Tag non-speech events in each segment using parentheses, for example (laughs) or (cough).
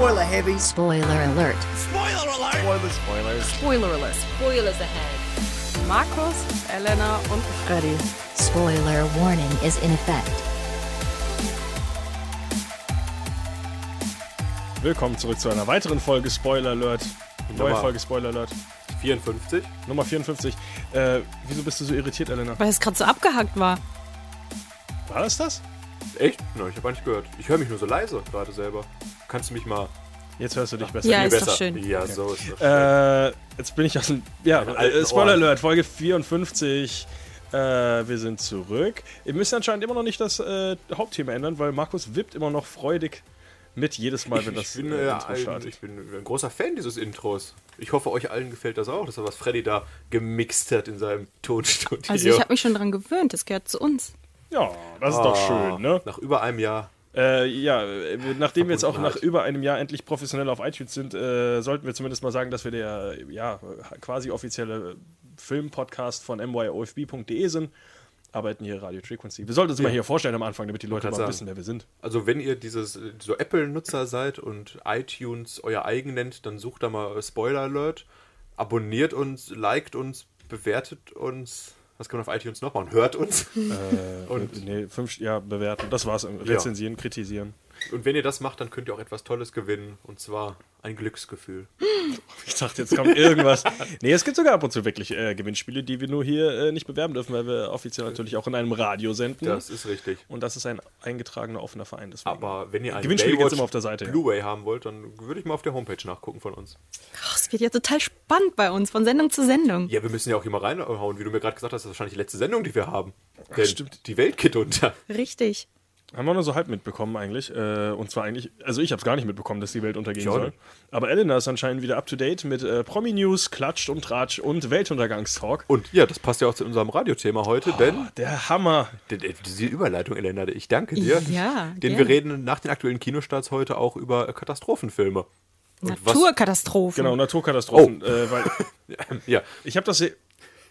Spoiler heavy. Spoiler alert. Spoiler alert! Spoiler, Spoilers. Spoiler alert. Spoilers ahead. Markus, Elena und Freddy. Spoiler warning is in effect. Willkommen zurück zu einer weiteren Folge Spoiler Alert. Neue Nummer- Folge Spoiler Alert. 54. Nummer 54. Äh, wieso bist du so irritiert, Elena? Weil es gerade so abgehackt war. War das das? Echt? Nein, ich habe gar nicht gehört. Ich höre mich nur so leise gerade selber. Kannst du mich mal Jetzt hörst du dich besser. Ja, ist doch schön. Ja, so ist das. schön. Äh, jetzt bin ich aus dem. Ja, äh, Spoiler. Alert, Folge 54. Äh, wir sind zurück. Wir müssen anscheinend immer noch nicht das äh, Hauptthema ändern, weil Markus wippt immer noch freudig mit jedes Mal, wenn das ich, bin, äh, äh, Intro ein, startet. ich bin ein großer Fan dieses Intros. Ich hoffe, euch allen gefällt das auch. Das ist was Freddy da gemixt hat in seinem Tonstudio. Also ich habe mich schon dran gewöhnt, das gehört zu uns. Ja, das ist doch Ah, schön, ne? Nach über einem Jahr. Äh, ja, nachdem wir jetzt auch nach über einem Jahr endlich professionell auf iTunes sind, äh, sollten wir zumindest mal sagen, dass wir der ja, quasi offizielle Filmpodcast von myofb.de sind. Arbeiten hier Radio Frequency. Wir sollten uns mal hier vorstellen am Anfang, damit die Leute mal sagen. wissen, wer wir sind. Also wenn ihr dieses so Apple-Nutzer seid und iTunes euer eigen nennt, dann sucht da mal Spoiler Alert, abonniert uns, liked uns, bewertet uns. Was kann man auf iTunes noch machen? Hört uns. Äh, (laughs) Und- nee, fünf, ja, bewerten. Das war's. Rezensieren, kritisieren. Und wenn ihr das macht, dann könnt ihr auch etwas Tolles gewinnen. Und zwar ein Glücksgefühl. (laughs) Ich dachte, jetzt kommt irgendwas. nee, es gibt sogar ab und zu wirklich äh, Gewinnspiele, die wir nur hier äh, nicht bewerben dürfen, weil wir offiziell natürlich auch in einem Radio senden. Das ist richtig. und das ist ein eingetragener offener Verein. Deswegen. Aber wenn ihr einen Gewinnspiel Baywatch immer auf der Seite, ja. Blu-ray haben wollt, dann würde ich mal auf der Homepage nachgucken von uns. Ach, es wird ja total spannend bei uns, von Sendung zu Sendung. Ja, wir müssen ja auch immer reinhauen, wie du mir gerade gesagt hast, das ist wahrscheinlich die letzte Sendung, die wir haben. Denn stimmt. die Welt geht unter. Richtig. Haben wir nur so halb mitbekommen eigentlich. Äh, und zwar eigentlich, also ich habe es gar nicht mitbekommen, dass die Welt untergehen auch soll. Aber Elena ist anscheinend wieder up to date mit äh, Promi-News, Klatscht und Tratsch und Weltuntergangstalk. Und ja, das passt ja auch zu unserem Radiothema heute, denn Der Hammer. Diese Überleitung, Elena, ich danke dir. Ja, Denn gerne. wir reden nach den aktuellen Kinostarts heute auch über äh, Katastrophenfilme. Und was- Naturkatastrophen. Genau, Naturkatastrophen. Oh. Äh, weil (laughs) Ja, ich habe das.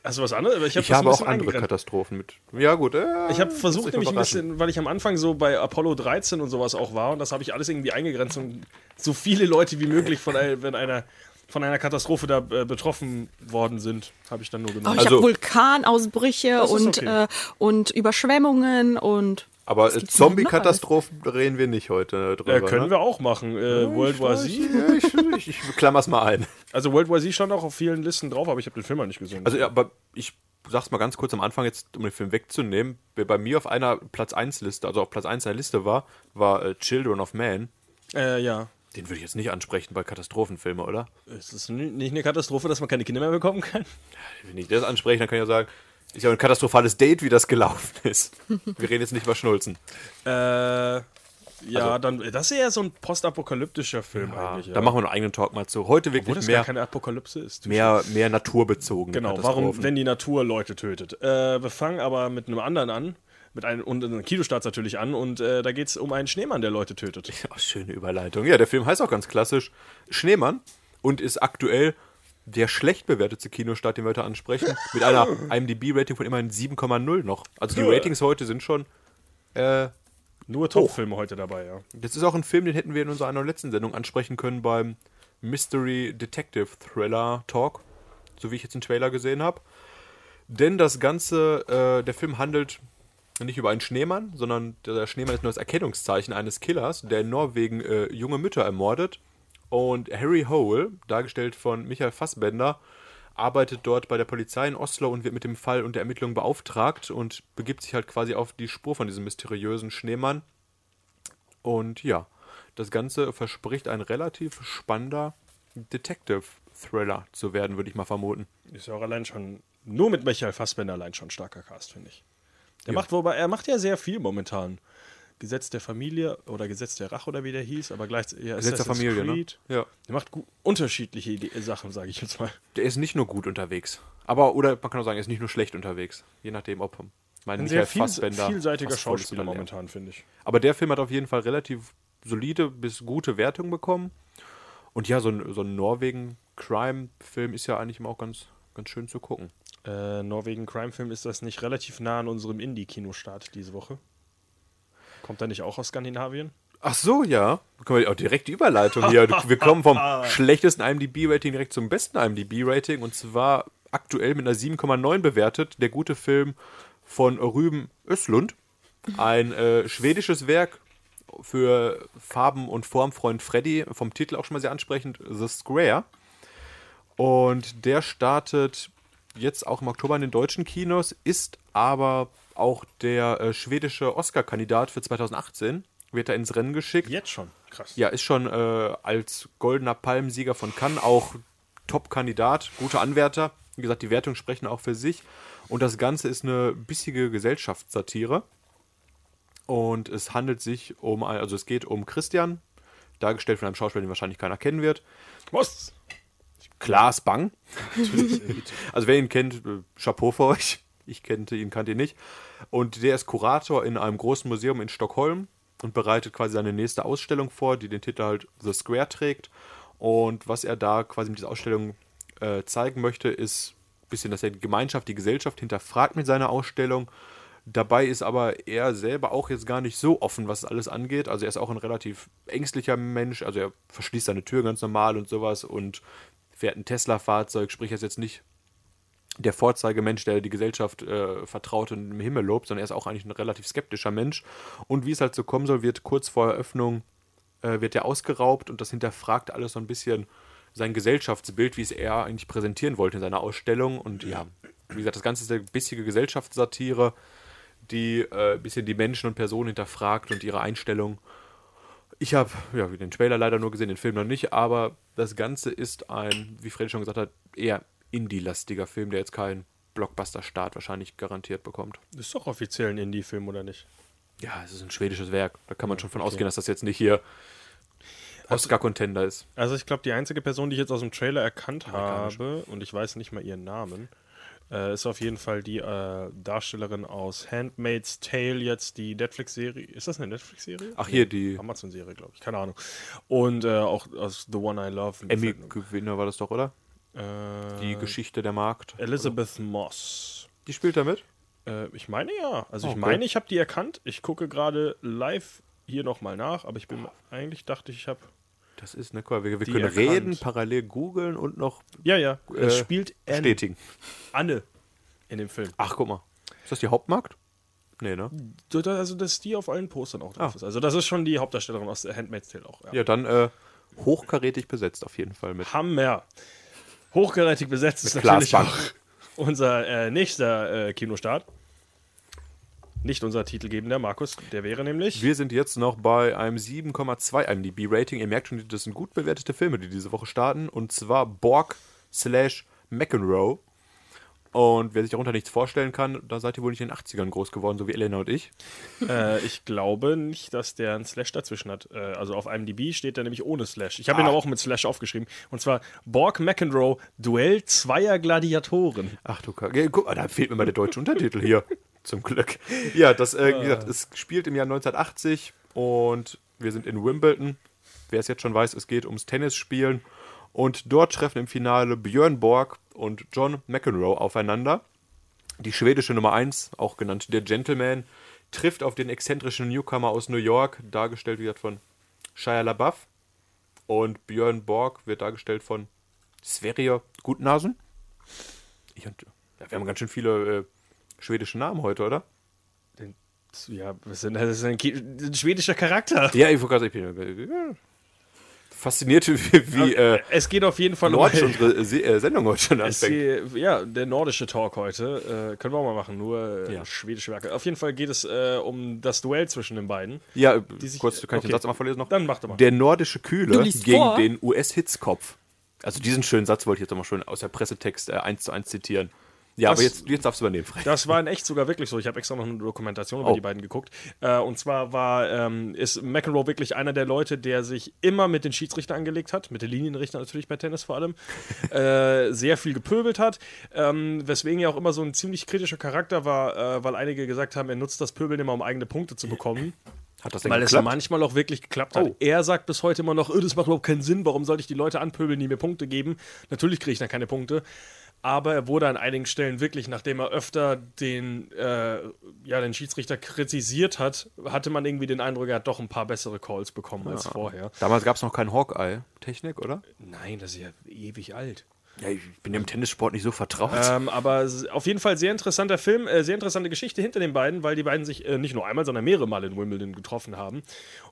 Se- Also was anderes? Ich, hab ich habe auch andere. Katastrophen mit. Ja, gut. Äh, Ich habe versucht nämlich ein bisschen, weil ich am Anfang so bei Apollo 13 und sowas auch war und das habe ich alles irgendwie eingegrenzt und so viele Leute wie möglich von, wenn einer, von einer Katastrophe da äh, betroffen worden sind, habe ich dann nur Oh, genommen. ich Also- habe Vulkanausbrüche und, okay. äh, und Überschwemmungen und. Aber äh, Zombie-Katastrophen reden wir nicht heute drüber. äh, können ne? wir auch machen. Äh, World War Z. Ja, ich, ich, ich klammer's mal ein. Also World War Z stand auch auf vielen Listen drauf, aber ich habe den Film mal nicht gesehen. Also, ja, aber ich sag's mal ganz kurz am Anfang, jetzt, um den Film wegzunehmen. Wer bei mir auf einer Platz 1 Liste, also auf Platz 1 der Liste war, war äh, Children of Man. äh, ja. Den würde ich jetzt nicht ansprechen bei Katastrophenfilmen, oder? Ist es ni- nicht eine Katastrophe, dass man keine Kinder mehr bekommen kann? Wenn ich das anspreche, dann kann ich ja sagen, ist ja ein katastrophales Date, wie das gelaufen ist. Wir reden jetzt nicht über Schnulzen. Äh, ja, Also- dann, das ist eher so ein postapokalyptischer Film Ja, eigentlich. Ja. Da machen wir einen eigenen Talk mal zu. Heute Obwohl wirklich das mehr, gar keine Apokalypse ist. mehr, mehr naturbezogen. Genau, warum, wenn die Natur Leute tötet. Äh, wir fangen aber mit einem anderen an, mit einem und einem Kinostarts natürlich an und äh, da geht es um einen Schneemann, der Leute tötet. Ja, schöne Überleitung. Ja, der Film heißt auch ganz klassisch Schneemann und ist aktuell der schlecht bewertete Kinostart, den wir heute ansprechen, mit einer (laughs) IMDb-Rating von immerhin 7,0 noch. Also die Ratings heute sind schon. Äh, Nur Top-Filme heute dabei, ja. das ist auch ein Film, den hätten wir in unserer einer letzten Sendung ansprechen können beim Mystery Detective Thriller Talk, so wie ich jetzt den Trailer gesehen habe. Denn das Ganze, äh, der Film handelt nicht über einen Schneemann, sondern der Schneemann ist nur das Erkennungszeichen eines Killers, der in Norwegen äh, junge Mütter ermordet. Und Harry Hole, dargestellt von Michael Fassbender, arbeitet dort bei der Polizei in Oslo und wird mit dem Fall und der Ermittlung beauftragt und begibt sich halt quasi auf die Spur von diesem mysteriösen Schneemann. Und ja, das Ganze verspricht ein relativ spannender Detective-Thriller zu werden, würde ich mal vermuten. Ist ja auch allein schon, nur mit Michael Fassbender allein schon starker Cast, finde ich. Der macht, wobei, er macht ja sehr viel momentan. Gesetz der Familie oder Gesetz der Rache oder wie der hieß, aber gleichzeitig ja, Gesetz der Familie, ne? Creed. Ja. Der macht unterschiedliche Ide Sachen, sage ich jetzt mal. Der ist nicht nur gut unterwegs. Aber, oder man kann auch sagen, er ist nicht nur schlecht unterwegs. Je nachdem, ob mein Ein Michael sehr viel, Fassbender vielseitiger Schauspieler momentan, finde ich. Aber der Film hat auf jeden Fall relativ solide bis gute Wertung bekommen. Und ja, so ein, so ein Norwegen-Crime-Film ist ja eigentlich immer auch ganz, ganz schön zu gucken. Äh, Norwegen Crime Film ist das nicht relativ nah an unserem Indie-Kinostart diese Woche? Kommt er nicht auch aus Skandinavien? Ach so, ja. Können wir auch direkt die Überleitung hier. (laughs) Wir kommen vom schlechtesten IMDb-Rating direkt zum besten IMDb-Rating. Und zwar aktuell mit einer 7,9 bewertet. Der gute Film von Rüben Östlund. Ein äh, schwedisches Werk für Farben- und Formfreund Freddy. Vom Titel auch schon mal sehr ansprechend. The Square. Und der startet jetzt auch im Oktober in den deutschen Kinos, ist aber auch der äh, schwedische Oscar-Kandidat für 2018. Wird da ins Rennen geschickt. Jetzt schon. Krass. Ja, ist schon äh, als goldener Palmsieger von Cannes auch Top-Kandidat, guter Anwärter. Wie gesagt, die Wertungen sprechen auch für sich. Und das Ganze ist eine bissige Gesellschaftssatire. Und es handelt sich um, ein- also es geht um Christian, dargestellt von einem Schauspieler, den wahrscheinlich keiner kennen wird. Was? Klaas Bang. also wer ihn kennt, äh, Chapeau für euch. Ich kannte ihn, kannte ihn nicht. Und der ist Kurator in einem großen Museum in Stockholm und bereitet quasi seine nächste Ausstellung vor, die den Titel halt The Square trägt. Und was er da quasi mit dieser Ausstellung äh, zeigen möchte, ist ein bisschen, dass er die Gemeinschaft, die Gesellschaft hinterfragt mit seiner Ausstellung. Dabei ist aber er selber auch jetzt gar nicht so offen, was alles angeht. Also er ist auch ein relativ ängstlicher Mensch. Also er verschließt seine Tür ganz normal und sowas und fährt ein Tesla-Fahrzeug, sprich er ist jetzt nicht der Vorzeigemensch, der die Gesellschaft äh, vertraut und im Himmel lobt, sondern er ist auch eigentlich ein relativ skeptischer Mensch. Und wie es halt so kommen soll, wird kurz vor Eröffnung äh, wird er ausgeraubt und das hinterfragt alles so ein bisschen sein Gesellschaftsbild, wie es er eigentlich präsentieren wollte in seiner Ausstellung. Und ja, wie gesagt, das Ganze ist eine bissige Gesellschaftssatire, die äh, ein bisschen die Menschen und Personen hinterfragt und ihre Einstellung. Ich habe ja, den Trailer leider nur gesehen, den Film noch nicht, aber das Ganze ist ein, wie Freddy schon gesagt hat, eher Indie-lastiger Film, der jetzt keinen Blockbuster-Start wahrscheinlich garantiert bekommt. Ist doch offiziell ein Indie-Film, oder nicht? Ja, es ist ein schwedisches Werk. Da kann man schon von ausgehen, dass das jetzt nicht hier Oscar-Contender ist. Also ich glaube, die einzige Person, die ich jetzt aus dem Trailer erkannt habe, und ich weiß nicht mal ihren Namen, äh, ist auf jeden Fall die äh, Darstellerin aus Handmaid's Tale, jetzt die Netflix-Serie. Ist das eine Netflix-Serie? Ach, hier die Amazon-Serie, glaube ich. Keine Ahnung. Und äh, auch aus The One I Love. Emmy-Gewinner war das doch, oder? Äh, Die Geschichte der Markt. Elizabeth Moss. Die spielt da mit? Äh, ich meine ja. Also ich Okay. meine, ich habe die erkannt. Ich gucke gerade live hier nochmal nach, aber ich bin eigentlich dachte ich, ich habe. Das ist, ne, guck mal, wir, wir können erkannt. reden, parallel googeln und noch Ja, ja. Äh, es spielt Anne, bestätigen. Anne in dem Film. Ach, guck mal. Ist das die Hauptmarkt? Nee, ne? Also, dass die auf allen Postern auch drauf Ah. ist. Also, das ist schon die Hauptdarstellerin aus Handmaid's Tale auch. Ja. Ja, dann äh, hochkarätig besetzt auf jeden Fall mit. Hammer. Hochkarätig besetzt ist natürlich auch (laughs) unser äh, nächster äh, Kinostart. Nicht unser titelgebender Markus, der wäre nämlich. Wir sind jetzt noch bei einem 7,2 IMDb-Rating. Ihr merkt schon, das sind gut bewertete Filme, die diese Woche starten. Und zwar Borg slash McEnroe. Und wer sich darunter nichts vorstellen kann, da seid ihr wohl nicht in den 80ern groß geworden, so wie Elena und ich. Äh, ich glaube nicht, dass der einen Slash dazwischen hat. Äh, also auf IMDb steht der nämlich ohne Slash. Ich habe ihn Ah. aber auch mit Slash aufgeschrieben. Und zwar Borg McEnroe, Duell zweier Gladiatoren. Ach du Kacke. Ja, Guck mal, da fehlt mir mal der deutsche Untertitel hier. (laughs) Zum Glück. Ja, das, äh, wie gesagt, es spielt im Jahr 1980 und wir sind in Wimbledon. Wer es jetzt schon weiß, es geht ums Tennisspielen. Und dort treffen im Finale Björn Borg und John McEnroe aufeinander. Die schwedische Nummer 1, auch genannt der Gentleman, trifft auf den exzentrischen Newcomer aus New York, dargestellt wie gesagt von Shia LaBeouf. Und Björn Borg wird dargestellt von Sverrir Gutnasen. Ich und, ja, wir haben ganz schön viele äh, schwedische Namen heute, oder? Ja, das ist ein, Ki- ein schwedischer Charakter. Ja, ich wollte gerade sagen, ich bin fasziniert, (laughs) wie, wie äh, Es geht auf jeden Fall nordisch um. unsere (laughs) Se äh, Sendung heute schon anfängt. geht, ja, der nordische Talk heute. Äh, können wir auch mal machen, nur äh, Ja. schwedische Werke. Auf jeden Fall geht es äh, um das Duell zwischen den beiden. Ja, sich- kurz, kann ich den okay. Satz einmal vorlesen noch? Dann mach doch mal. Der nordische Kühle gegen vor? den US-Hitzkopf. Also diesen schönen Satz wollte ich jetzt nochmal schön aus der Pressetext äh, eins zu eins zitieren. Ja, Das- aber jetzt, jetzt darfst du übernehmen, Fred. Das war in echt sogar wirklich so. Ich habe extra noch eine Dokumentation über Oh. die beiden geguckt. Äh, und zwar war, ähm, ist McEnroe wirklich einer der Leute, der sich immer mit den Schiedsrichtern angelegt hat, mit den Linienrichtern natürlich bei Tennis vor allem, (laughs) äh, sehr viel gepöbelt hat, ähm, weswegen er auch immer so ein ziemlich kritischer Charakter war, äh, weil einige gesagt haben, er nutzt das Pöbeln immer, um eigene Punkte zu bekommen. Hat das denn Weil es geklappt? manchmal auch wirklich geklappt hat. Oh. Er sagt bis heute immer noch, "Äh, das macht überhaupt keinen Sinn, warum sollte ich die Leute anpöbeln, die mir Punkte geben? Natürlich kriege ich dann keine Punkte. Aber er wurde an einigen Stellen wirklich, nachdem er öfter den, äh, ja, den Schiedsrichter kritisiert hat, hatte man irgendwie den Eindruck, er hat doch ein paar bessere Calls bekommen als vorher. Damals gab es noch kein Hawkeye-Technik, oder? Nein, das ist ja ewig alt. Ja, ich bin im Tennissport nicht so vertraut. Ähm, aber auf jeden Fall sehr interessanter Film, äh, sehr interessante Geschichte hinter den beiden, weil die beiden sich äh, nicht nur einmal, sondern mehrere Mal in Wimbledon getroffen haben.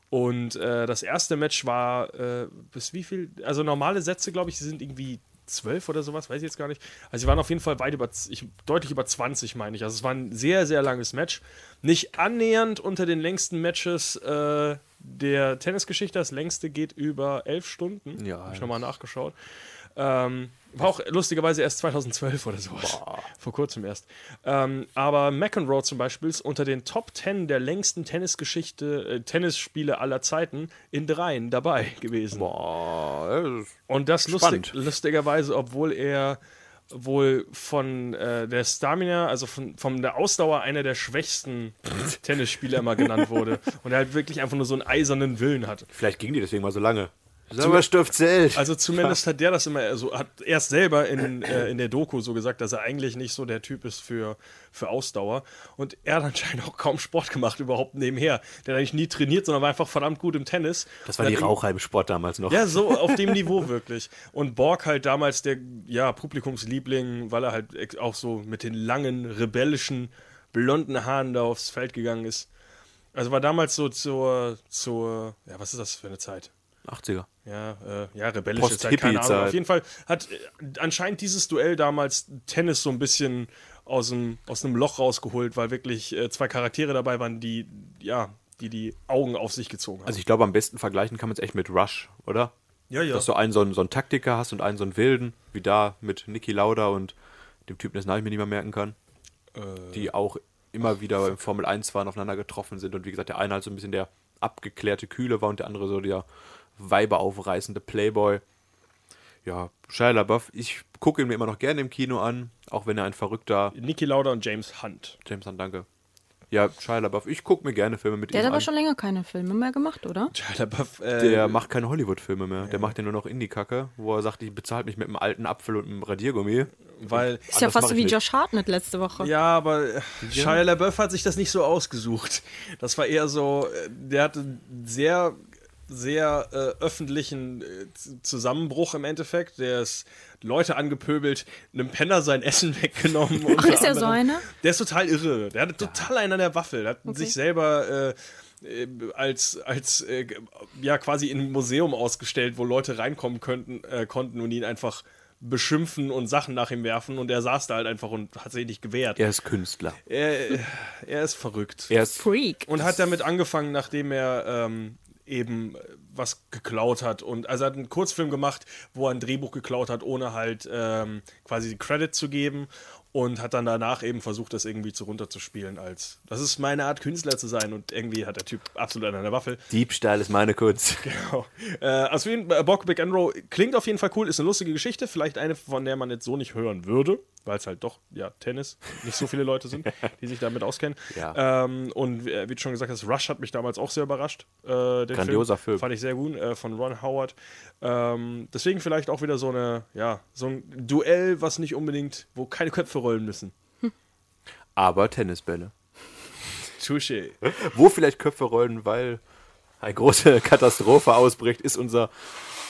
Und äh, das erste Match war äh, bis wie viel? Also normale Sätze, glaube ich, sind irgendwie zwölf oder sowas, weiß ich jetzt gar nicht. Also sie waren auf jeden Fall weit über, ich, deutlich über 20, meine ich. Also es war ein sehr, sehr langes Match. Nicht annähernd unter den längsten Matches äh, der Tennisgeschichte. Das längste geht über elf Stunden. Ja, Habe ich nochmal nachgeschaut. Ähm, war auch lustigerweise erst 2012 oder sowas. Vor kurzem erst. Ähm, aber McEnroe zum Beispiel ist unter den Top 10 der längsten Tennisgeschichte, äh, Tennisspiele aller Zeiten in dreien dabei gewesen. Boah, das Und das lustig, lustigerweise, obwohl er wohl von äh, der Stamina, also von, von der Ausdauer einer der schwächsten (laughs) Tennisspieler immer genannt wurde. Und er halt wirklich einfach nur so einen eisernen Willen hat. vielleicht ging die deswegen mal so lange. Sauerstoff zählt. Also zumindest hat der das immer so, hat erst selber in, äh, in der Doku so gesagt, dass er eigentlich nicht so der Typ ist für, für Ausdauer. Und er hat anscheinend auch kaum Sport gemacht, überhaupt nebenher. Der hat eigentlich nie trainiert, sondern war einfach verdammt gut im Tennis. das war die Raucher im Sport damals noch. ja, so auf dem Niveau wirklich. Und Borg halt damals der ja, Publikumsliebling, weil er halt auch so mit den langen, rebellischen, blonden Haaren da aufs Feld gegangen ist. Also war damals so zur, zur, ja, was ist das für eine Zeit? 80er. Ja, äh, ja, rebellische Zeit, keine. Ahnung. Auf jeden Fall hat äh, anscheinend dieses Duell damals Tennis so ein bisschen aus dem, aus einem Loch rausgeholt, weil wirklich äh, zwei Charaktere dabei waren, die, ja, die die Augen auf sich gezogen haben. Also ich glaube, am besten vergleichen kann man es echt mit Rush, oder? ja, ja. Dass du einen so einen, so einen Taktiker hast und einen so einen Wilden, wie da mit Niki Lauda und dem Typen, dessen Namen ich mir nicht mehr merken kann, Äh. die auch immer wieder im Formel 1 fahren, aufeinander getroffen sind und wie gesagt, der eine halt so ein bisschen der abgeklärte Kühle war und der andere so der weiberaufreißende Playboy. Ja, Shia LaBeouf, ich gucke ihn mir immer noch gerne im Kino an, auch wenn er ein verrückter Niki Lauda und James Hunt. James Hunt, danke. Ja, Shia LaBeouf, ich gucke mir gerne Filme mit Der ihm hat aber an. schon länger keine Filme mehr gemacht, oder? Shia LaBeouf, äh, Der macht keine Hollywood-Filme mehr. Der macht ja nur noch Indie-Kacke, wo er sagt, ich bezahle mich mit einem alten Apfel und einem Radiergummi. weil Ist ja fast so wie nicht. Josh Hartnett letzte Woche. ja, aber äh, Shia LaBeouf hat sich das nicht so ausgesucht. Das war eher so, äh, der hatte sehr, sehr äh, öffentlichen äh, Zusammenbruch im Endeffekt. Der ist Leute angepöbelt, einem Penner sein Essen (laughs) weggenommen. Ach, ist er so einer? Der ist total irre. Der hat total einen an der Waffel. Der hat sich selber äh, äh, als, als äh, ja quasi in ein Museum ausgestellt, wo Leute reinkommen könnten, äh, konnten und ihn einfach beschimpfen und Sachen nach ihm werfen und er saß da halt einfach und hat sich nicht gewehrt. Er ist Künstler. Er, er ist verrückt. Er ist Freak. Und hat damit angefangen, nachdem er ähm, eben was geklaut hat. Und also er hat einen Kurzfilm gemacht, wo er ein Drehbuch geklaut hat, ohne halt ähm, quasi Credit zu geben. Und hat dann danach eben versucht, das irgendwie zu runterzuspielen als das ist meine Art, Künstler zu sein. Und irgendwie hat der Typ absolut an der Waffel. Diebstahl ist meine Kunst. (laughs) Genau. Äh, also äh, Bock Big Enro klingt auf jeden Fall cool, ist eine lustige Geschichte, vielleicht eine, von der man jetzt so nicht hören würde, weil es halt doch, ja, Tennis, nicht so viele Leute sind, (laughs) die sich damit auskennen. Ja. Ähm, und äh, wie du schon gesagt hast, Rush hat mich damals auch sehr überrascht. Äh, den Grandioser Film. Fand ich sehr gut, äh, von Ron Howard. Ähm, deswegen vielleicht auch wieder so eine, ja, so ein Duell, was nicht unbedingt, wo keine Köpfe rollen müssen. (laughs) Aber Tennisbälle. Touché. (laughs) Wo vielleicht Köpfe rollen, weil eine große Katastrophe ausbricht, ist unser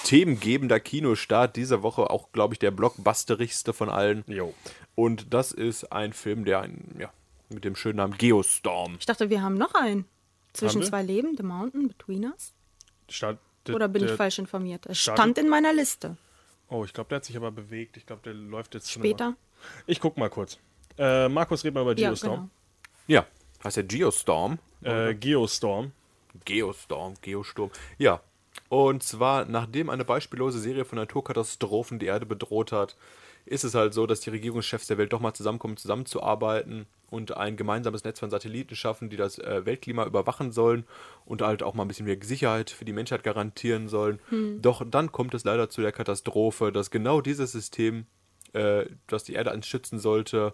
themengebender Kinostart dieser Woche auch, glaube ich, der blockbusterigste von allen. Jo. Und das ist ein Film, der ein, ja, mit dem schönen Namen Geostorm. Ich dachte, wir haben noch einen. Zwischen zwei Leben, The Mountain Between Us. Stand, Oder bin ich falsch informiert? Es stand in meiner Liste. Oh, ich glaube, der hat sich aber bewegt. Ich glaube, der läuft jetzt schon Später. immer. Ich guck mal kurz. Äh, Markus, red mal über Ja, Geostorm. genau. Ja, heißt der Geostorm. Äh, Geostorm. Geostorm, Geosturm. Ja. Und zwar, nachdem eine beispiellose Serie von Naturkatastrophen die Erde bedroht hat, ist es halt so, dass die Regierungschefs der Welt doch mal zusammenkommen, zusammenzuarbeiten und ein gemeinsames Netz von Satelliten schaffen, die das äh, Weltklima überwachen sollen und halt auch mal ein bisschen mehr Sicherheit für die Menschheit garantieren sollen. Doch dann kommt es leider zu der Katastrophe, dass genau dieses System, äh, das die Erde schützen sollte,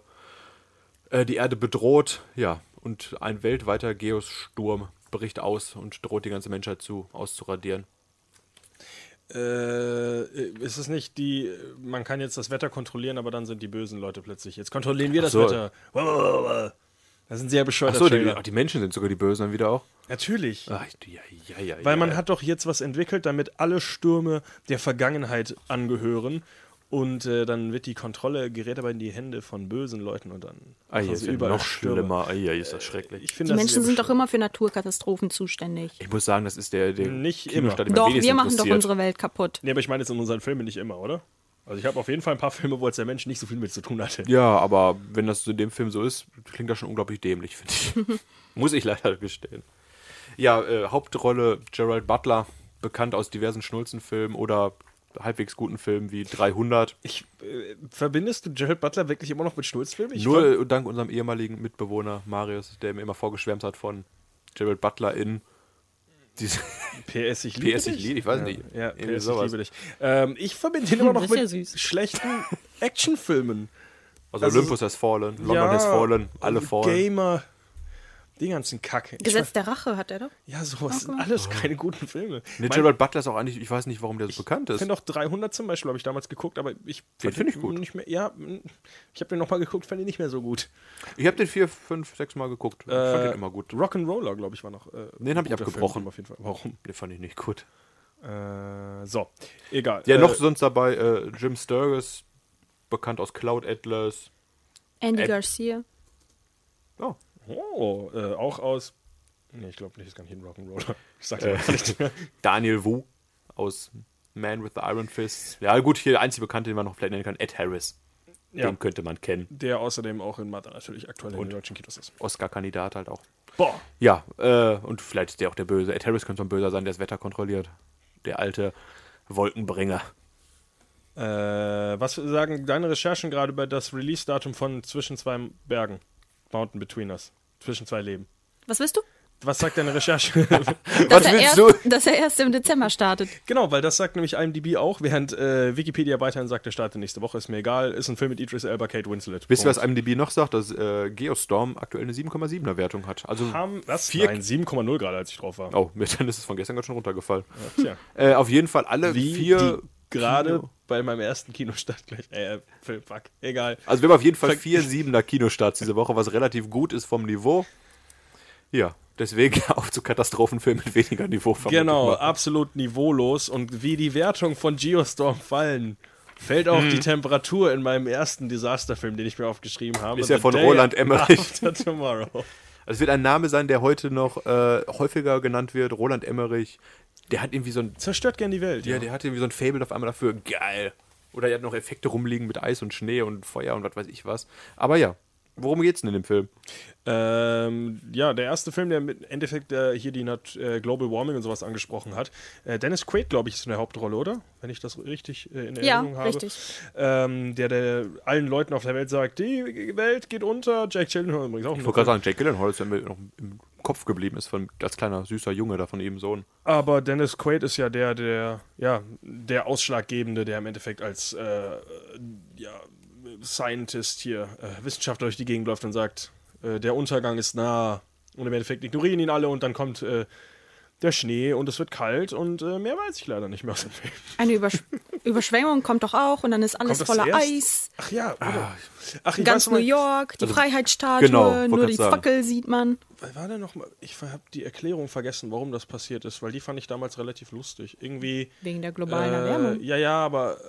äh, die Erde bedroht, ja, und ein weltweiter Geosturm bricht aus und droht die ganze Menschheit zu auszuradieren. Äh, ist es nicht die, man kann jetzt das Wetter kontrollieren, aber dann sind die bösen Leute plötzlich. Jetzt kontrollieren wir das so. Wetter. Das sind sehr bescheuerte Achso, die, Trailer. ach, die Menschen sind sogar die Bösen dann wieder auch. Natürlich. Ach, ja, ja, ja, Weil man hat doch jetzt was entwickelt, damit alle Stürme der Vergangenheit angehören. Und äh, dann wird die Kontrolle, gerät aber in die Hände von bösen Leuten und dann Ah, hier ist überall noch Stürme. schlimmer. Ah, ja, ist das schrecklich. Ich Die das Menschen sind doch immer für Naturkatastrophen zuständig. Ich muss sagen, das ist der, der Nicht immer. der Doch, wir machen doch unsere Welt kaputt. Nee, aber ich meine jetzt in unseren Filmen nicht immer, oder? Also ich habe auf jeden Fall ein paar Filme, wo jetzt der Mensch nicht so viel mit zu tun hatte. Ja, aber wenn das in dem Film so ist, klingt das schon unglaublich dämlich, finde ich. (laughs) Muss ich leider gestehen. Ja, äh, Hauptrolle Gerald Butler, bekannt aus diversen Schnulzenfilmen oder halbwegs guten Filmen wie 300. Ich, äh, verbindest du Gerald Butler wirklich immer noch mit Schnulzfilmen? Ich Nur äh, dank unserem ehemaligen Mitbewohner Marius, der mir immer vorgeschwärmt hat von Gerald Butler in diese (laughs) fand, PS, ich liebe PS, ich dich. liebe, ich weiß ja, nicht. Ja, PS, ich sowas. liebe dich. Ähm, ich verbinde ihn immer noch ja mit süß. schlechten (laughs) Actionfilmen. also, Also Olympus has fallen, London Ja, has fallen, alle und fallen. Gamer. Den ganzen Kack. Ich Gesetz der Rache hat er doch. Ja, sowas sind Oh alles keine guten Filme. Nee, Mein- Gerald Butler ist auch eigentlich, ich weiß nicht, warum der so bekannt Ich ist. finde auch 300 zum Beispiel, habe ich damals geguckt, aber ich Den fand finde ich gut. Nicht mehr, ja, ich habe den nochmal geguckt, fand ihn nicht mehr so gut. Ich habe den vier, fünf, sechs Mal geguckt. Ich fand den immer gut. Rock'n'Roller, glaube ich, war noch. Äh, Den hab ich abgebrochen. Film auf jeden Fall. Warum? Den fand ich nicht gut. Äh, so, egal. Ja, äh, noch sonst dabei äh, Jim Sturgis, bekannt aus Cloud Atlas. Andy Ed- Garcia. Oh, Oh, äh, auch aus. Nee, ich glaube nicht, ist gar nicht ein Rock'n'Roller. (laughs) Ich sag's Äh. nicht. (laughs) Daniel Wu aus Man with the Iron Fist. Ja, gut, hier der einzige Bekannte, den man noch vielleicht nennen kann, Ed Harris. Ja. Den könnte man kennen. Der außerdem auch in Mother natürlich aktuell in den deutschen Kinos ist. Oscar-Kandidat halt auch. Boah. Ja, äh, und vielleicht ist der auch der Böse. Ed Harris könnte so ein Böser sein, der das Wetter kontrolliert. Der alte Wolkenbringer. Äh, was sagen deine Recherchen gerade über das Release-Datum von Zwischen zwei Bergen? Mountain Between Us. Zwischen zwei Leben. Was willst du? Was sagt deine Recherche? (laughs) Dass Was er, willst erst, du? dass er erst im Dezember startet. genau, weil das sagt nämlich IMDb auch, während äh, Wikipedia weiterhin sagt, der startet nächste Woche. Ist mir egal. Ist ein Film mit Idris Elba, Kate Winslet. Wisst ihr, was. IMDb noch sagt? Dass äh, Geostorm aktuell eine 7,7er Wertung hat. Also, haben, was? Vier- Nein, 7,0 gerade, als ich drauf war. oh, mir (laughs) dann ist es von gestern ganz schön runtergefallen. Tja. Äh, auf jeden Fall alle Wie vier. Gerade Kino- bei meinem ersten Kinostart gleich. Äh, Film, fuck. Egal. Also wir haben auf jeden Fall vier Siebener Kinostarts diese Woche, was relativ gut ist vom Niveau. Ja, deswegen (laughs) auch zu Katastrophenfilmen mit weniger Niveau. Genau, mal. absolut niveaulos. Und wie die Wertung von Geostorm fallen, fällt auch die Temperatur in meinem ersten Desasterfilm, den ich mir aufgeschrieben habe. Ist ja von Day Roland Emmerich. After Tomorrow. (laughs) Also es wird ein Name sein, der heute noch äh, häufiger genannt wird. Roland Emmerich. Der hat irgendwie so ein, Zerstört gern die Welt. ja, der hat irgendwie so ein Fable auf einmal dafür. Geil. Oder er hat noch Effekte rumliegen mit Eis und Schnee und Feuer und was weiß ich was. Aber ja, worum geht's denn in dem Film? Ähm, ja, der erste Film, der im Endeffekt äh, hier die Nat äh, Global Warming und sowas angesprochen hat. Äh, Dennis Quaid, glaube ich, ist in der Hauptrolle, oder? Wenn ich das richtig äh, in Ja, Erinnerung habe. richtig. Ähm, der, der allen Leuten auf der Welt sagt, die Welt geht unter. Jake Gyllenhaal übrigens auch. Ich wollte gerade sagen, Jake Gyllenhaal ist ja noch im Kopf geblieben ist, von, als kleiner süßer Junge da von ihrem Sohn. Aber Dennis Quaid ist ja der, der, ja, der Ausschlaggebende, der im Endeffekt als äh, ja, Scientist hier, äh, Wissenschaftler durch die Gegend läuft und sagt, äh, der Untergang ist nah. Und im Endeffekt ignorieren ihn alle und dann kommt äh, der Schnee und es wird kalt und äh, mehr weiß ich leider nicht mehr aus dem Film. Eine Übersch (laughs) Überschwemmung kommt doch auch und dann ist alles voller zuerst? Eis. Ach ja, oder? Ach, ich Ganz weiß New York, die Also, Freiheitsstatue, genau, nur die sagen. Fackel sieht man. War denn noch mal? Ich habe die Erklärung vergessen, warum das passiert ist, weil die fand ich damals relativ lustig. Irgendwie. Wegen der globalen Äh, Erwärmung. ja, ja, aber äh,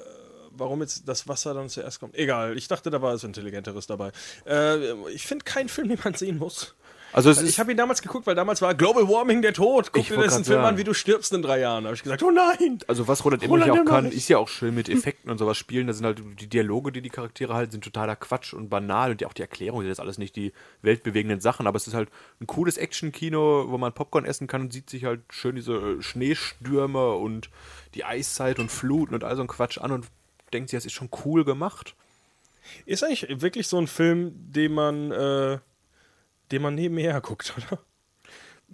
warum jetzt das Wasser dann zuerst kommt? Egal, ich dachte, da war was Intelligenteres dabei. Äh, ich finde keinen Film, den man sehen muss. Also ich habe ihn damals geguckt, weil damals war Global Warming der Tod. Guck dir das einen Film an, wie du stirbst in drei Jahren. Da habe ich gesagt, oh nein! also was Roland Emmerich auch kann, ist ja auch schön mit Effekten und sowas spielen. Da sind halt die Dialoge, die die Charaktere halten, sind totaler Quatsch und banal und auch die Erklärung sind jetzt alles nicht die weltbewegenden Sachen, aber es ist halt ein cooles Action-Kino, wo man Popcorn essen kann und sieht sich halt schön diese äh, Schneestürme und die Eiszeit und Fluten und all so ein Quatsch an und denkt sich, das ist schon cool gemacht. Ist eigentlich wirklich so ein Film, den man, äh, den man nebenher guckt, oder?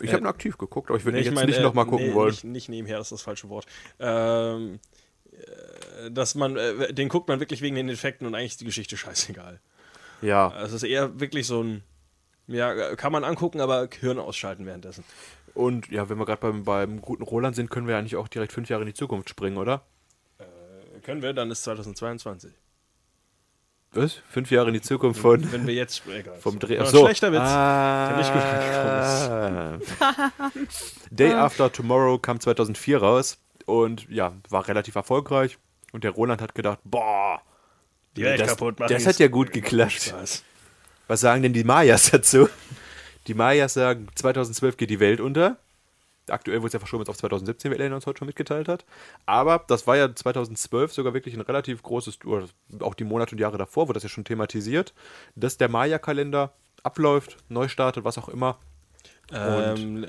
Ich habe ihn aktiv geguckt, aber ich würde Nee, jetzt mein, nicht äh, nochmal gucken nee, wollen. Nicht, nicht nebenher, das ist das falsche Wort. Ähm, äh, dass man, äh, den guckt man wirklich wegen den Effekten und eigentlich ist die Geschichte scheißegal. Ja, Also es ist eher wirklich so ein, ja, kann man angucken, aber Hirn ausschalten währenddessen. Und ja, wenn wir gerade beim, beim guten Roland sind, können wir eigentlich auch direkt fünf Jahre in die Zukunft springen, oder? Können wir, dann ist 2022. Was? Fünf Jahre in die Zukunft von Wenn wir jetzt sprechen. vom Dreh. Ach so. Schlechter Witz. Ah, (laughs) (laughs) Day After Tomorrow kam 2004 raus und ja, war relativ erfolgreich. Und der Roland hat gedacht, boah, Die Welt das, kaputt machen. das hat ja gut geklappt. Spaß. Was sagen denn die Mayas dazu? Die Mayas sagen, 2012 geht die Welt unter. Aktuell wurde es ja verschoben auf 2017, wie Elena uns heute schon mitgeteilt hat. Aber das war ja 2012 sogar wirklich ein relativ großes, oder auch die Monate und Jahre davor wurde das ja schon thematisiert, dass der Maya-Kalender abläuft, neu startet, was auch immer. Ähm, äh,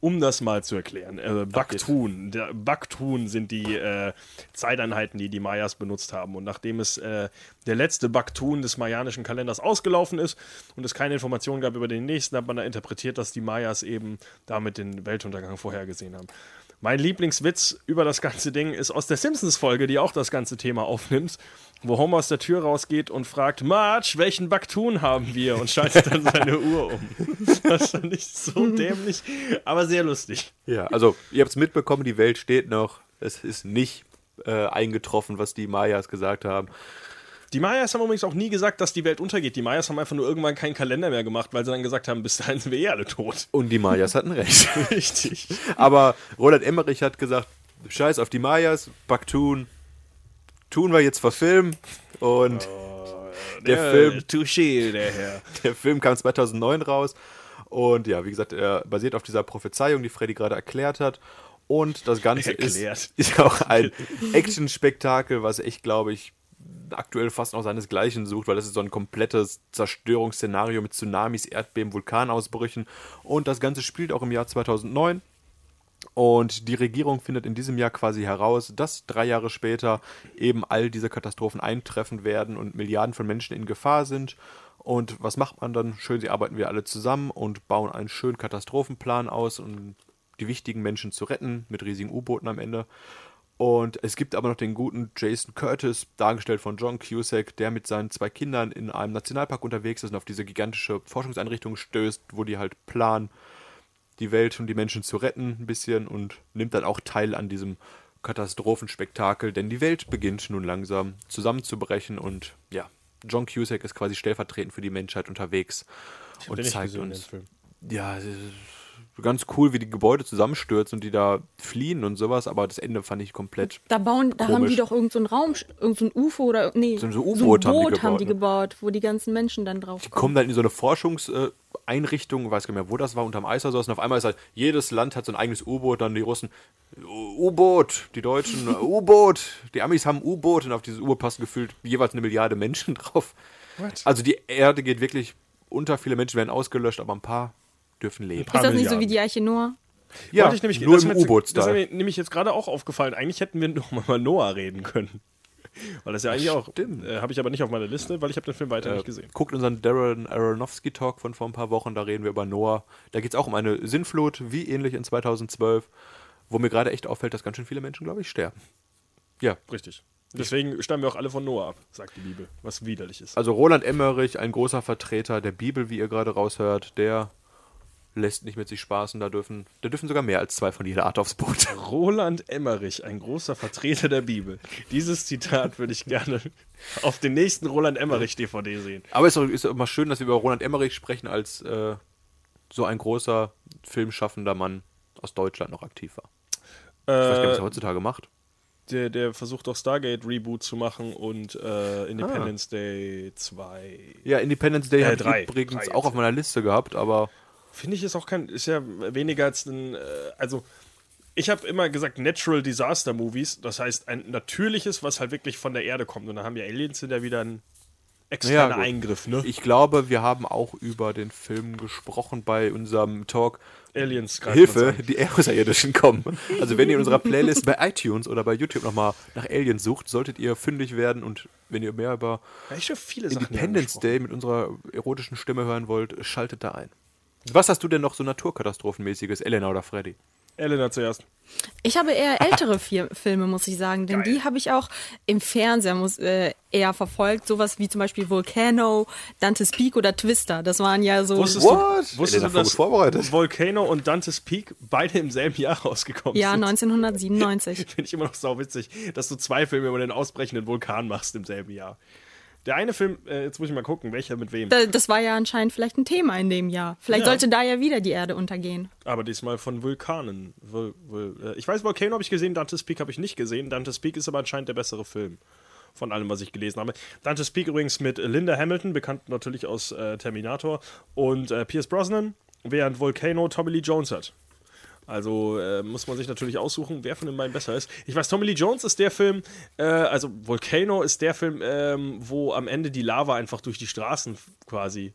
um das mal zu erklären, äh, Baktun. Der Baktun sind die äh, Zeiteinheiten, die die Mayas benutzt haben. Und nachdem es äh, der letzte Baktun des mayanischen Kalenders ausgelaufen ist und es keine Informationen gab über den nächsten, hat man da interpretiert, dass die Mayas eben damit den Weltuntergang vorhergesehen haben. Mein Lieblingswitz über das ganze Ding ist aus der Simpsons-Folge, die auch das ganze Thema aufnimmt, wo Homer aus der Tür rausgeht und fragt, Marge, welchen Baktun haben wir? Und schaltet dann seine Uhr um. (laughs) Das fand ich so dämlich, aber sehr lustig. Ja, also ihr habt es mitbekommen, die Welt steht noch. Es ist nicht äh, eingetroffen, was die Mayas gesagt haben. Die Mayas haben übrigens auch nie gesagt, dass die Welt untergeht. Die Mayas haben einfach nur irgendwann keinen Kalender mehr gemacht, weil sie dann gesagt haben, bis dahin sind wir eh alle tot. Und die Mayas hatten recht. (laughs) Richtig. Aber Roland Emmerich hat gesagt, scheiß auf die Mayas, Baktun, tun wir jetzt verfilmen. Und Der Film- Touché, der Herr. der Film kam 2009 raus. Und ja, wie gesagt, er basiert auf dieser Prophezeiung, die Freddy gerade erklärt hat. Und das Ganze ist, (laughs) ist auch ein (laughs) Action-Spektakel, was echt, glaube ich, aktuell fast noch seinesgleichen sucht, weil das ist so ein komplettes Zerstörungsszenario mit Tsunamis, Erdbeben, Vulkanausbrüchen. Und das Ganze spielt auch im Jahr 2009. Und die Regierung findet in diesem Jahr quasi heraus, dass drei Jahre später eben all diese Katastrophen eintreffen werden und Milliarden von Menschen in Gefahr sind. Und was macht man dann? Schön, sie arbeiten wir alle zusammen und bauen einen schönen Katastrophenplan aus, um die wichtigen Menschen zu retten, mit riesigen U-Booten am Ende. Und es gibt aber noch den guten Jason Curtis, dargestellt von John Cusack, der mit seinen zwei Kindern in einem Nationalpark unterwegs ist und auf diese gigantische Forschungseinrichtung stößt, wo die halt planen, die Welt und die Menschen zu retten ein bisschen und nimmt dann auch teil an diesem Katastrophenspektakel, denn die Welt beginnt nun langsam zusammenzubrechen und ja, John Cusack ist quasi stellvertretend für die Menschheit unterwegs und zeigt gesehen, uns, ja, ganz cool, wie die Gebäude zusammenstürzen und die da fliehen und sowas, aber das Ende fand ich komplett Da bauen, da haben Komisch. die doch irgendein so Raum, irgend so ein UFO oder nee, So ein U-Boot so ein haben die Boot haben die gebaut, gebaut, wo die ganzen Menschen dann drauf kommen. kommen dann in so eine Forschungseinrichtung, weiß gar nicht mehr, wo das war, unterm Eis oder so, und auf einmal ist halt, jedes Land hat so ein eigenes U-Boot, dann die Russen, U-Boot, die Deutschen, (laughs) U-Boot, die Amis haben U-Boot und auf dieses U-Boot passen gefühlt jeweils eine Milliarde Menschen drauf. Also die Erde geht wirklich unter, viele Menschen werden ausgelöscht, aber ein paar dürfen leben. ist das nicht so wie die Arche Noah? Ja, Wollte ich nämlich, nur das im jetzt- Das ist U-Boot-Style. mir nämlich jetzt gerade auch aufgefallen. Eigentlich hätten wir (laughs) noch mal über Noah reden können. Weil das ja eigentlich auch. Stimmt. Äh, habe ich aber nicht auf meiner Liste, weil ich habe den Film weiter nicht gesehen. Guckt unseren Darren Aronofsky-Talk von vor ein paar Wochen, da reden wir über Noah. Da geht es auch um eine Sinnflut, wie ähnlich in 2012, wo mir gerade echt auffällt, dass ganz schön viele Menschen, glaube ich, sterben. Ja, Richtig. Deswegen stammen wir auch alle von Noah ab, sagt die Bibel, was widerlich ist. also Roland Emmerich, ein großer Vertreter der Bibel, wie ihr gerade raushört, der lässt nicht mit sich spaßen, da dürfen, da dürfen sogar mehr als zwei von jeder Art aufs Boot. (laughs) Roland Emmerich, ein großer Vertreter der Bibel. Dieses Zitat würde ich gerne auf den nächsten Roland Emmerich DVD sehen. Aber es ist, auch- ist auch immer schön, dass wir über Roland Emmerich sprechen, als äh, so ein großer filmschaffender Mann aus Deutschland noch aktiv war. Ich weiß gar nicht, was er Äh, heutzutage macht. der, der versucht doch Stargate Reboot zu machen und äh, Independence Day 2. Ja, Independence Day Äh, ich übrigens Drei auch jetzt, auf meiner Liste gehabt, aber Finde ich ist auch kein, ist ja weniger als ein, äh, also ich habe immer gesagt Natural Disaster Movies, das heißt ein natürliches, was halt wirklich von der Erde kommt und da haben ja Aliens sind ja wieder ein externer Ja. Eingriff, ne? ich glaube, wir haben auch über den Film gesprochen bei unserem Talk Aliens Hilfe, die Außerirdischen kommen. Also wenn ihr in unserer Playlist bei iTunes oder bei YouTube nochmal nach Aliens sucht, solltet ihr fündig werden und wenn ihr mehr über Ja, Independence. Day mit unserer erotischen Stimme hören wollt, schaltet da ein. Was hast du denn noch so Naturkatastrophenmäßiges, Elena oder Freddy? Elena zuerst. Ich habe eher ältere vier Filme, muss ich sagen, denn die habe ich auch im Fernseher muss, äh, eher verfolgt. Sowas wie zum Beispiel Volcano, Dante's Peak oder Twister. Das waren ja so. Wusstest What? du, wusstest Elena, du dass vorbereitet. Volcano und Dante's Peak beide im selben Jahr rausgekommen ja, sind? 1997. (laughs) Finde ich immer noch sau witzig, dass du zwei Filme über den ausbrechenden Vulkan machst im selben Jahr. Der eine Film, äh, jetzt muss ich mal gucken, welcher mit wem. Da- Das war ja anscheinend vielleicht ein Thema in dem Jahr. Vielleicht Ja. sollte da ja wieder die Erde untergehen. Aber diesmal von Vulkanen. Vul, Vul, äh, ich weiß, Volcano habe ich gesehen, Dante's Peak habe ich nicht gesehen. Dante's Peak ist aber anscheinend der bessere Film. Von allem, was ich gelesen habe. Dante's Peak übrigens mit Linda Hamilton, bekannt natürlich aus äh, Terminator, und äh, Pierce Brosnan, während Volcano Tommy Lee Jones hat. Also äh, muss man sich natürlich aussuchen, wer von den beiden besser ist. Ich weiß, Tommy Lee Jones ist der Film, äh, also Volcano ist der Film, ähm, wo am Ende die Lava einfach durch die Straßen quasi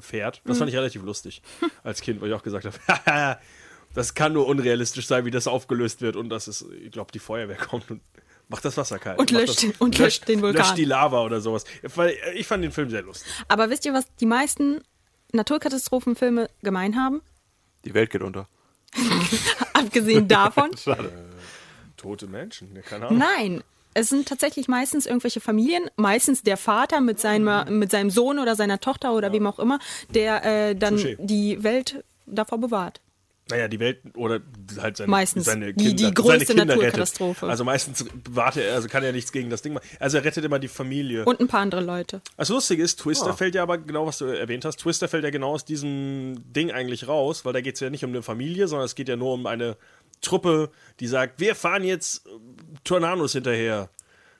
fährt. Das fand ich relativ lustig (laughs) als Kind, weil ich auch gesagt habe, (laughs) das kann nur unrealistisch sein, wie das aufgelöst wird und dass es, ich glaube, die Feuerwehr kommt und macht das Wasser kalt. Und löscht das, den- (laughs) und löscht den Vulkan. Löscht die Lava oder sowas. Weil, äh, Ich fand den Film sehr lustig. Aber wisst ihr, was die meisten Naturkatastrophenfilme gemein haben? Die Welt geht unter. (laughs) Abgesehen davon. (laughs) Tote Menschen, ne, keine Ahnung. Nein. Es sind tatsächlich meistens irgendwelche Familien, meistens der Vater mit seinem, mit seinem Sohn oder seiner Tochter oder wem auch immer, der äh, dann Touché. die Welt davor bewahrt. Naja, die Welt oder halt seine, Meistens. seine Die- Kinder, die größte seine Kinder Naturkatastrophe. Rettet. Also meistens warte er, also kann er nichts gegen das Ding machen. Also er rettet immer die Familie. Und ein paar andere Leute. Das Lustige ist, Twister fällt ja aber genau, was du erwähnt hast, Twister fällt ja genau aus diesem Ding eigentlich raus, weil da geht es ja nicht um eine Familie, sondern es geht ja nur um eine Truppe, die sagt, wir fahren jetzt äh, Tornados hinterher.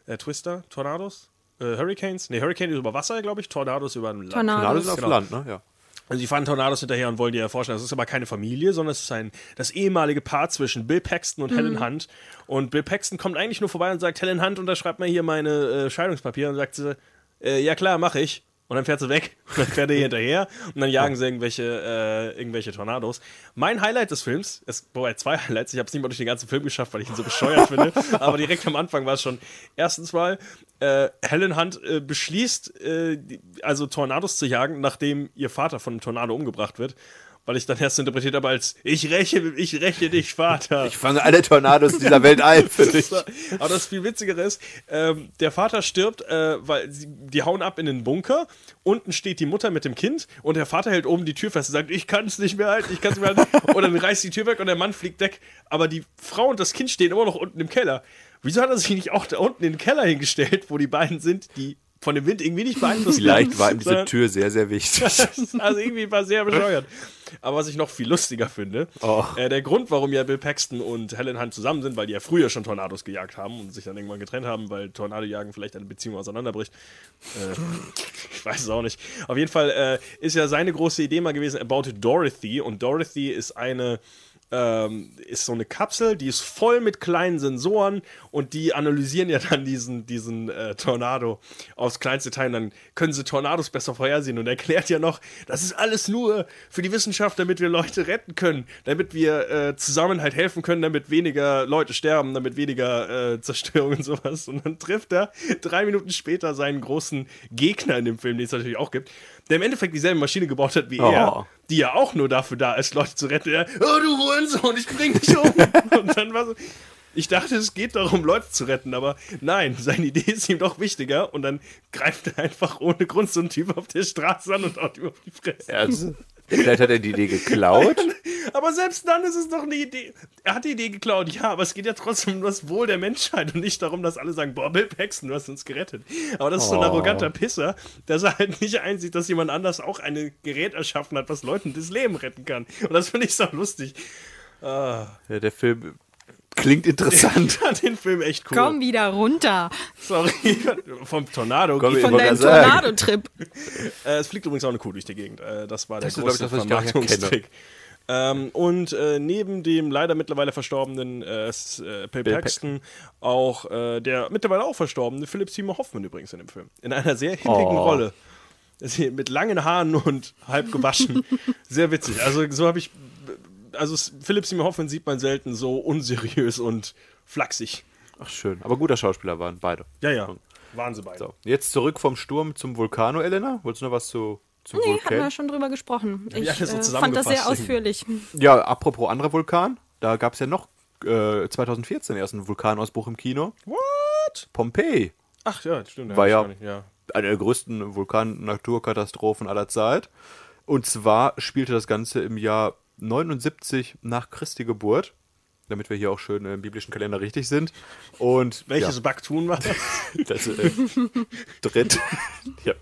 Äh, Twister? Tornados? Äh, Hurricanes? Ne, Hurricane ist über Wasser, glaube ich, Tornados über ein Land. Tornados. Ist auf Genau. Land, ne? Ja. Also die fahren Tornados hinterher und wollen die erforschen. Das ist aber keine Familie, sondern es ist ein, das ehemalige Paar zwischen Bill Paxton und Helen Hunt. Und Bill Paxton kommt eigentlich nur vorbei und sagt, Helen Hunt, unterschreibt mal hier meine äh, Scheidungspapiere. Und sagt sie, äh, ja klar, mache ich. Und dann fährt sie weg. Und (laughs) dann fährt er hinterher. Und dann jagen sie irgendwelche, äh, irgendwelche Tornados. Mein Highlight des Films, es wobei zwei Highlights, ich habe es nicht mal durch den ganzen Film geschafft, weil ich ihn so bescheuert finde. (laughs) Aber direkt am Anfang war es schon. Erstens mal, äh, Helen Hunt äh, beschließt, äh, die, also Tornados zu jagen, nachdem ihr Vater von einem Tornado umgebracht wird. Weil ich dann erst interpretiert habe als Ich räche, ich räche dich, Vater. Ich fange alle Tornados dieser Welt ein für (laughs) dich. Aber das viel Witzigere ist, ähm, der Vater stirbt, äh, weil sie, die hauen ab in den Bunker. Unten steht die Mutter mit dem Kind und der Vater hält oben die Tür fest und sagt, ich kann es nicht mehr halten, ich kann es nicht mehr halten. (laughs) Und dann reißt die Tür weg und der Mann fliegt weg. Aber die Frau und das Kind stehen immer noch unten im Keller. Wieso hat er sich nicht auch da unten in den Keller hingestellt, wo die beiden sind, die von dem Wind irgendwie nicht beeinflusst Vielleicht war ihm diese Tür sehr, sehr wichtig. (laughs) also irgendwie war sehr bescheuert. Aber was ich noch viel lustiger finde, Oh. äh, der Grund, warum ja Bill Paxton und Helen Hunt zusammen sind, weil die ja früher schon Tornados gejagt haben und sich dann irgendwann getrennt haben, weil Tornadojagen vielleicht eine Beziehung auseinanderbricht. Äh, ich weiß es auch nicht. Auf jeden Fall äh, ist ja seine große Idee mal gewesen, About Dorothy. Und Dorothy ist eine ähm, ist so eine Kapsel, die ist voll mit kleinen Sensoren und die analysieren ja dann diesen, diesen äh, Tornado aufs kleinste Teil. Und dann können sie Tornados besser vorhersehen und erklärt ja noch, das ist alles nur für die Wissenschaft, damit wir Leute retten können, damit wir äh, zusammen halt helfen können, damit weniger Leute sterben, damit weniger äh, Zerstörung und sowas. Und dann trifft er drei Minuten später seinen großen Gegner in dem Film, den es natürlich auch gibt, der im Endeffekt dieselbe Maschine gebaut hat wie Oh. er die ja auch nur dafür da ist, Leute zu retten. Er, oh, du Hurensohn, ich bring dich um. (laughs) und dann war so, ich dachte, es geht darum, Leute zu retten, aber nein, seine Idee ist ihm doch wichtiger und dann greift er einfach ohne Grund so einen Typ auf der Straße an und haut ihm auf die Fresse. Also, vielleicht hat er die Idee geklaut. (laughs) Aber selbst dann ist es doch eine Idee. Er hat die Idee geklaut, ja, aber es geht ja trotzdem um das Wohl der Menschheit und nicht darum, dass alle sagen, boah, Bill Paxton, du hast uns gerettet. Aber das ist so ein Oh. arroganter Pisser, dass er halt nicht einsieht, dass jemand anders auch ein Gerät erschaffen hat, was Leuten das Leben retten kann. Und das finde ich so lustig. Ja, der Film klingt interessant. (laughs) Ich fand den Film echt cool. Komm wieder runter Sorry. (laughs) Vom Tornado. Komm, von deinem. Tornado-Trip. (laughs) Äh, es fliegt übrigens auch eine Kuh durch die Gegend. Äh, das war der Das große. Vermarktungstrick. Ähm, und äh, neben dem leider mittlerweile verstorbenen äh, äh, Bill Bill Paxton auch äh, der mittlerweile auch verstorbene Philip Seymour Hoffman übrigens in dem Film. In einer sehr hintigen Oh. Rolle. Mit langen Haaren und halb gewaschen. sehr witzig. Also so habe ich. Also s- Philip Seymour Hoffman sieht man selten so unseriös und flachsig. Ach, schön. Aber guter Schauspieler waren beide. Ja, ja. Waren sie beide. So, jetzt zurück vom Sturm zum Vulkano, Elena. Wolltest du noch was zu, zum Nee, hatten wir Vulkan? schon drüber gesprochen. Ich Ja, das so äh, fand das sehr ausführlich. Ja, apropos anderer Vulkan. Da gab es ja noch äh, 2014 erst einen Vulkanausbruch im Kino. What? Pompeii. Ach ja, stimmt. War ja- ja. eine der größten Vulkan-Naturkatastrophen aller Zeit. Und zwar spielte das Ganze im Jahr 79 nach Christi Geburt, damit wir hier auch schön im biblischen Kalender richtig sind. Und Welches ja, Backton war das? (laughs) das äh, dritt. (laughs) ja.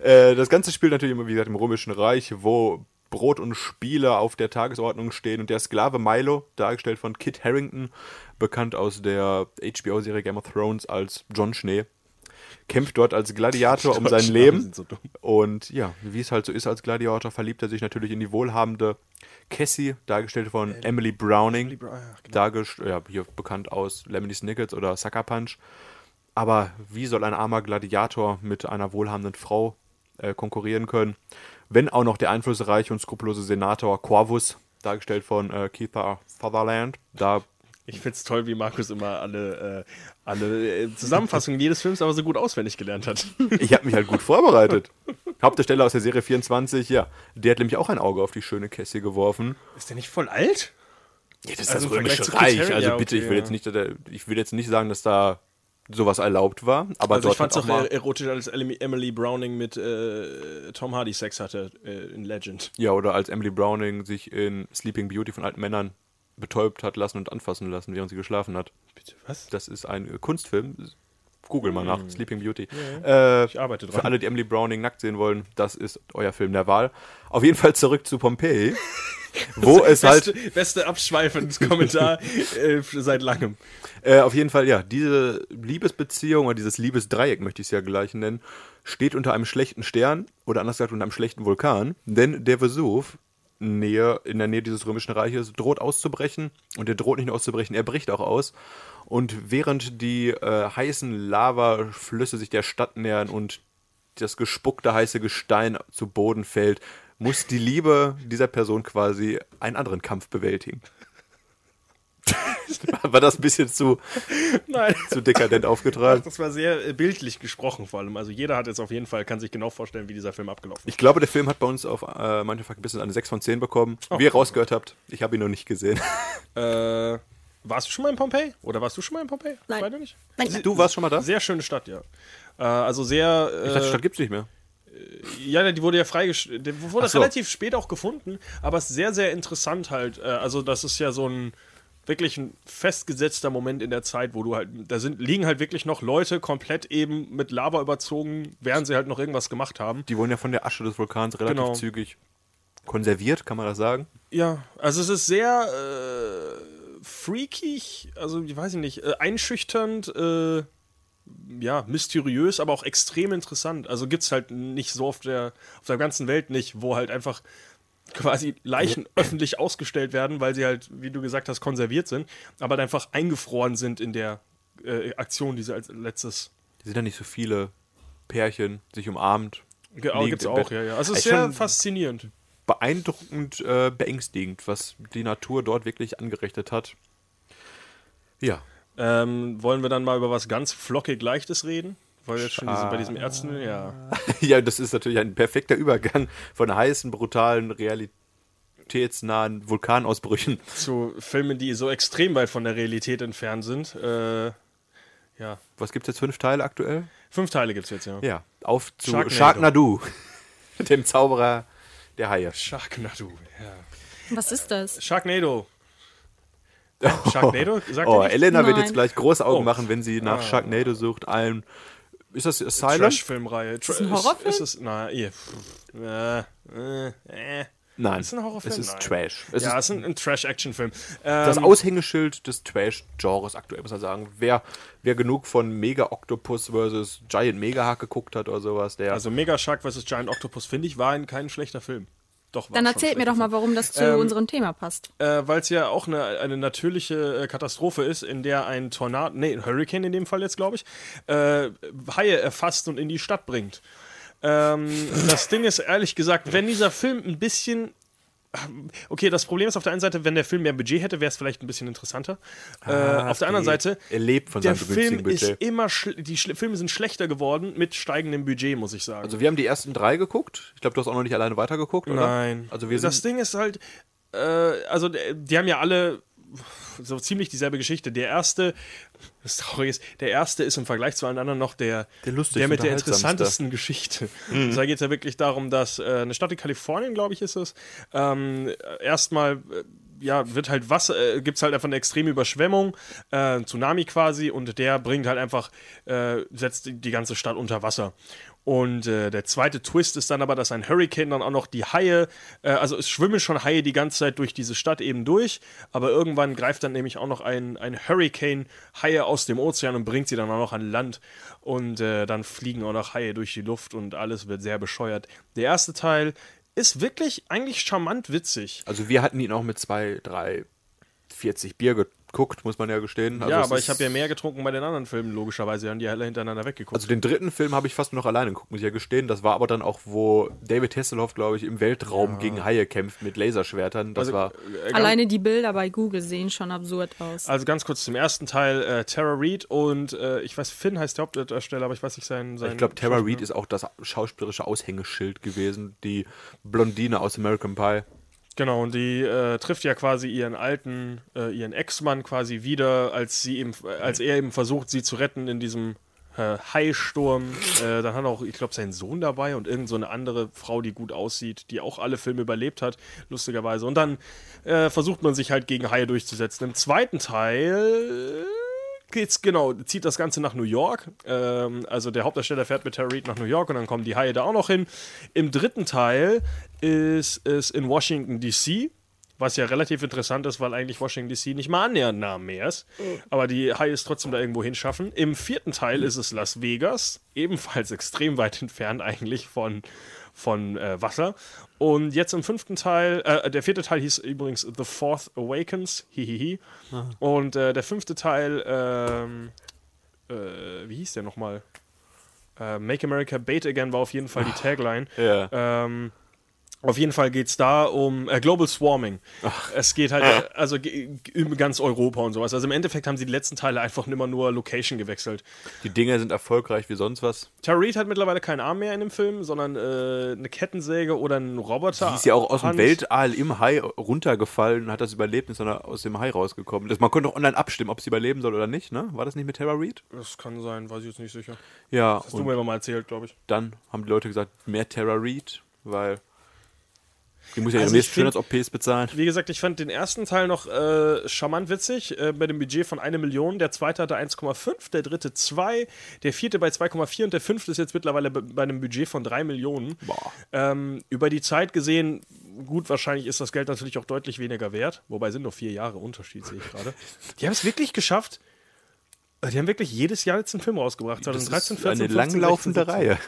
äh, das Ganze spielt natürlich immer, wie gesagt, im Römischen Reich, wo Brot und Spiele auf der Tagesordnung stehen. Und der Sklave Milo, dargestellt von Kit Harrington, bekannt aus der HBO-Serie Game of Thrones als John Schnee, kämpft dort als Gladiator um sein Leben. So. Und ja, wie es halt so ist als Gladiator, verliebt er sich natürlich in die wohlhabende Cassie, dargestellt von Emily Browning. Brown, ja, genau. Dargest ja, hier bekannt aus Lemony Snickets oder Sucker Punch. Aber wie soll ein armer Gladiator mit einer wohlhabenden Frau äh, konkurrieren können? Wenn auch noch der einflussreiche und skrupellose Senator Corvus, dargestellt von äh, Keith Sutherland, da Ich find's toll, wie Markus immer alle, äh, alle äh, Zusammenfassungen jedes Films aber so gut auswendig gelernt hat. Ich habe mich halt gut vorbereitet. Hauptdarsteller aus der Serie 24, ja, der hat nämlich auch ein Auge auf die schöne Cassie geworfen. Ist der nicht voll alt? Ja, das ist Also das römische Reich. Also ja, bitte, okay, ich will jetzt nicht, äh, ich will jetzt nicht sagen, dass da sowas erlaubt war, aber Also ich fand's hat auch auch mal, erotisch, als Emily Emily Browning mit äh, Tom Hardy Sex hatte äh, in Legend. ja, oder als Emily Browning sich in Sleeping Beauty von alten Männern betäubt hat lassen und anfassen lassen, während sie geschlafen hat. Bitte, was? Das ist ein äh, Kunstfilm. Google mal nach, Sleeping Beauty. Äh, Ich arbeite dran. für alle, die Emily Browning nackt sehen wollen, das ist euer Film der Wahl. Auf jeden Fall zurück zu Pompeii, (laughs) wo es halt Beste, beste Abschweifenskommentar äh, seit langem. Äh, auf jeden Fall, ja, diese Liebesbeziehung oder dieses Liebesdreieck, möchte ich es ja gleich nennen, steht unter einem schlechten Stern oder anders gesagt unter einem schlechten Vulkan, denn der Vesuv Nähe, in der Nähe dieses römischen Reiches droht auszubrechen und der droht nicht nur auszubrechen, er bricht auch aus. Und während die äh, heißen Lavaflüsse sich der Stadt nähern und das gespuckte heiße Gestein zu Boden fällt, muss die Liebe dieser Person quasi einen anderen Kampf bewältigen. (laughs) War das ein bisschen zu, Nein. zu dekadent aufgetragen? Das war sehr äh, bildlich gesprochen vor allem. Also jeder hat jetzt auf jeden Fall, kann sich genau vorstellen, wie dieser Film abgelaufen ist. Ich glaube, der Film hat bei uns auf äh, manche ein bisschen eine 6 von 10 bekommen. Oh. Wie ihr rausgehört habt, ich habe ihn noch nicht gesehen. (laughs) Äh, warst du schon mal in Pompeji? Oder warst du schon mal in Pompeji? Nein. Beide nicht? Nein, Du warst schon mal da? Sehr schöne Stadt, ja. Äh, also sehr. Ich dachte, die Äh, Stadt gibt es nicht mehr. ja, die wurde ja freigestellt. Die wurde so. relativ spät auch gefunden, aber es ist sehr, sehr interessant halt. Äh, also, das ist ja so ein wirklich ein festgesetzter Moment in der Zeit, wo du halt, da sind, liegen halt wirklich noch Leute komplett eben mit Lava überzogen, während sie halt noch irgendwas gemacht haben. Die wurden ja von der Asche des Vulkans relativ Genau. zügig konserviert, kann man das sagen? Ja, also es ist sehr äh, freakig, also ich weiß nicht, äh, einschüchternd, äh, ja, mysteriös, aber auch extrem interessant. Also gibt's halt nicht so auf der, auf der ganzen Welt nicht, wo halt einfach quasi Leichen öffentlich ausgestellt werden, weil sie halt, wie du gesagt hast, konserviert sind, aber halt einfach eingefroren sind in der äh, Aktion, die sie als letztes. Die sind ja nicht so viele Pärchen, sich umarmt. Ge- liegend gibt's im auch, ja, ja. Also es ist sehr faszinierend. Beeindruckend, äh, beängstigend, was die Natur dort wirklich angerichtet hat. Ja, Ähm, wollen wir dann mal über was ganz flockig Leichtes reden? Weil wir jetzt schon diese, bei diesem Ärzten, ja. (laughs) ja, das ist natürlich ein perfekter Übergang von heißen, brutalen, realitätsnahen Vulkanausbrüchen. zu Filmen, die so extrem weit von der Realität entfernt sind. Äh, ja, Was gibt es jetzt? Fünf Teile aktuell? fünf Teile gibt's jetzt, ja. Ja, auf zu Sharknado. Sharknado, (laughs) dem Zauberer der Haie. Sharknado, ja. Was ist das? Sharknado. (laughs) Sharknado? Sagt Oh? Elena wird Nein. jetzt gleich große Augen Oh. machen, wenn sie nach Sharknado sucht. Ein, ist das Asylum? Trash-Filmreihe. Tra das ein Horrorfilm? Ist, ist es, na, ihr, pff, äh, äh, äh. Nein, Ist es ein Horrorfilm? es ist Nein. Trash. Es ja, ist es ist ein, ein Trash-Action-Film. das Ähm, Aushängeschild des Trash-Genres aktuell, muss man sagen. Wer, wer genug von Mega Octopus vs. Giant Megahawk geguckt hat oder sowas, der... also Mega Shark vs. Giant Octopus, finde ich, war ein, kein schlechter Film. Doch, Dann erzählt mir doch mal, warum das zu Ähm, unserem Thema passt. äh, weil es ja auch eine, eine natürliche äh, Katastrophe ist, in der ein Tornado, nee, ein Hurricane in dem Fall jetzt, glaube ich, äh, Haie erfasst und in die Stadt bringt. Ähm, das Ding ist ehrlich gesagt, wenn dieser Film ein bisschen. Okay, das Problem ist auf der einen Seite, wenn der Film mehr Budget hätte, wäre es vielleicht ein bisschen interessanter. äh, auf der anderen. Seite, Er lebt von der Film ist Budget. immer, schl- die schl Filme sind schlechter geworden mit steigendem Budget, muss ich sagen. Also wir haben die ersten drei geguckt. Ich glaube, du hast auch noch nicht alleine weitergeguckt, oder? Nein. Also wir das. Ding ist halt, äh, also d- die haben ja alle so ziemlich dieselbe Geschichte. Der erste, das Traurige ist, der erste ist im Vergleich zu allen anderen noch der, Der lustigste, der mit der interessantesten Geschichte. Also da geht es ja wirklich darum, dass äh, eine Stadt in Kalifornien, glaube ich, ist es, ähm, erstmal äh, ja, wird halt Wasser, äh, gibt es halt einfach eine extreme Überschwemmung, äh, Tsunami quasi, und der bringt halt einfach, äh, setzt die, die ganze Stadt unter Wasser. Und äh, der zweite Twist ist dann aber, dass ein Hurricane dann auch noch die Haie, äh, also es schwimmen schon Haie die ganze Zeit durch diese Stadt eben durch, aber irgendwann greift dann nämlich auch noch ein, ein Hurricane Haie aus dem Ozean und bringt sie dann auch noch an Land. Und äh, dann fliegen auch noch Haie durch die Luft und alles wird sehr bescheuert. Der erste Teil ist wirklich eigentlich charmant witzig. Also wir hatten ihn auch mit zwei, drei, 40 Bier geguckt, muss man ja gestehen. Also ja, aber ich habe ja mehr getrunken bei den anderen Filmen, logischerweise. Wir haben die alle hintereinander weggeguckt. Also den dritten Film habe ich fast nur noch alleine geguckt, muss ich ja gestehen. Das war aber dann auch, wo David Hasselhoff, glaube ich, im Weltraum gegen Haie kämpft mit Laserschwertern. Das Also, war äh, ganz- Alleine die Bilder bei Google sehen schon absurd aus. Also ganz kurz zum ersten Teil, äh, Tara Reid und äh, ich weiß, Finn heißt der Hauptdarsteller, aber ich weiß nicht sein. sein Ich glaube, Tara. Reid ist auch das schauspielerische Aushängeschild gewesen, die Blondine aus American Pie. Genau, und die äh, trifft ja quasi ihren alten, äh, ihren Ex-Mann quasi wieder, als sie eben, als er eben versucht, sie zu retten in diesem äh, Haisturm. Äh, dann hat auch, ich glaube, seinen Sohn dabei und irgend so andere Frau, die gut aussieht, die auch alle Filme überlebt hat, lustigerweise. Und dann äh, versucht man sich halt gegen Haie durchzusetzen. Im zweiten Teil geht's genau, zieht das Ganze nach New York. Ähm, also der Hauptdarsteller fährt mit Tara Reid nach New York und dann kommen die Haie da auch noch hin. Im dritten Teil ist es in Washington DC. Was ja relativ interessant ist, weil eigentlich Washington DC nicht mal annähernd nah am Meer ist. Aber die Haie es trotzdem da irgendwo hinschaffen. Im vierten Teil ist es Las Vegas, ebenfalls (laughs) extrem weit entfernt eigentlich von, von äh, Wasser. Und jetzt im fünften Teil, äh, der vierte Teil hieß übrigens The Fourth Awakens, hihihi. Und äh, der fünfte Teil, ähm, äh, wie hieß der nochmal? Äh, Make America Bait Again war auf jeden Fall die Tagline. Ja. Ähm, auf jeden Fall geht es da um äh, Global Swarming. Es geht halt äh, also über ganz Europa und sowas. Also im Endeffekt haben sie die letzten Teile einfach immer nur Location gewechselt. Die Dinger sind erfolgreich wie sonst was. Tara Reid hat mittlerweile keinen Arm mehr in dem Film, sondern äh, eine Kettensäge oder einen Roboter. Die ist ja auch aus dem. Weltall im Hai runtergefallen und hat das überlebt ist dann aus dem Hai rausgekommen. Das, man konnte auch online abstimmen, ob sie überleben soll oder nicht, ne? War das nicht mit Tara Reid? Das kann sein, weiß ich jetzt nicht sicher. Ja, Hast du mir aber mal erzählt, glaube ich. dann haben die Leute gesagt, mehr Tara Reid, weil die muss ja Also ihre nächsten Schönheits-OPs bezahlen. Wie gesagt, ich fand den ersten Teil noch äh, charmant witzig, äh, bei dem Budget von 1 Million. Der zweite hatte 1,5, der dritte 2, der vierte bei 2,4 und der fünfte ist jetzt mittlerweile bei, einem Budget von 3 Millionen. Ähm, über die Zeit gesehen, gut, wahrscheinlich ist das Geld natürlich auch deutlich weniger wert. Wobei sind nur vier Jahre Unterschied, sehe ich gerade. Die haben es wirklich geschafft. äh, Die haben wirklich jedes Jahr jetzt einen Film rausgebracht. Das 2013, ist 14, eine 15, langlaufende 16, 17. Reihe.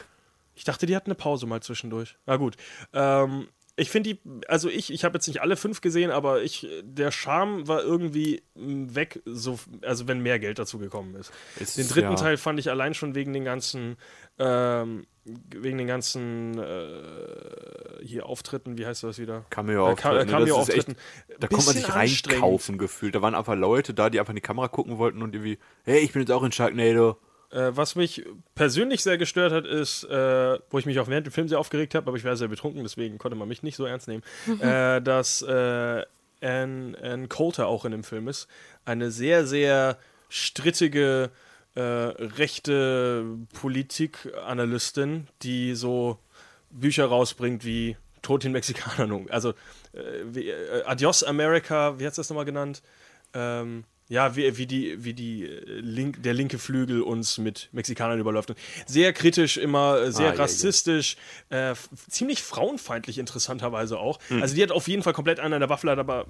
Ich dachte, die hatten eine Pause mal zwischendurch. Na gut. Ähm, ich finde die, also ich, ich habe jetzt nicht alle fünf gesehen, aber ich, der Charme war irgendwie weg, so, also wenn mehr Geld dazu gekommen ist. Es den ist, dritten ja. Teil fand ich allein schon wegen den ganzen, ähm, wegen den ganzen äh, hier Auftritten, wie heißt das wieder? Cameo-Auftritten, Äh? Cameo ist echt-. Da konnte man sich reinkaufen gefühlt. Da waren einfach Leute da, die einfach in die Kamera gucken wollten und irgendwie, hey, ich bin jetzt auch in Sharknado. Äh, was mich persönlich sehr gestört hat, ist, äh, wo ich mich auch während dem Film sehr aufgeregt habe, aber ich war sehr betrunken, deswegen konnte man mich nicht so ernst nehmen, (laughs) äh, dass äh, Anne, Anne Coulter auch in dem Film ist. Eine sehr, sehr strittige äh, rechte Politikanalystin, die so Bücher rausbringt wie Tod den Mexikanern. Also äh, wie, äh, Adios America, wie hat es das nochmal genannt? Ähm, ja, wie, wie, die, wie die äh, Link, der linke Flügel uns mit Mexikanern überläuft. Sehr kritisch immer, äh, sehr Ah, ja, ja. rassistisch, Äh, ziemlich frauenfeindlich interessanterweise auch. Also die hat auf jeden Fall komplett einen an der Waffel, aber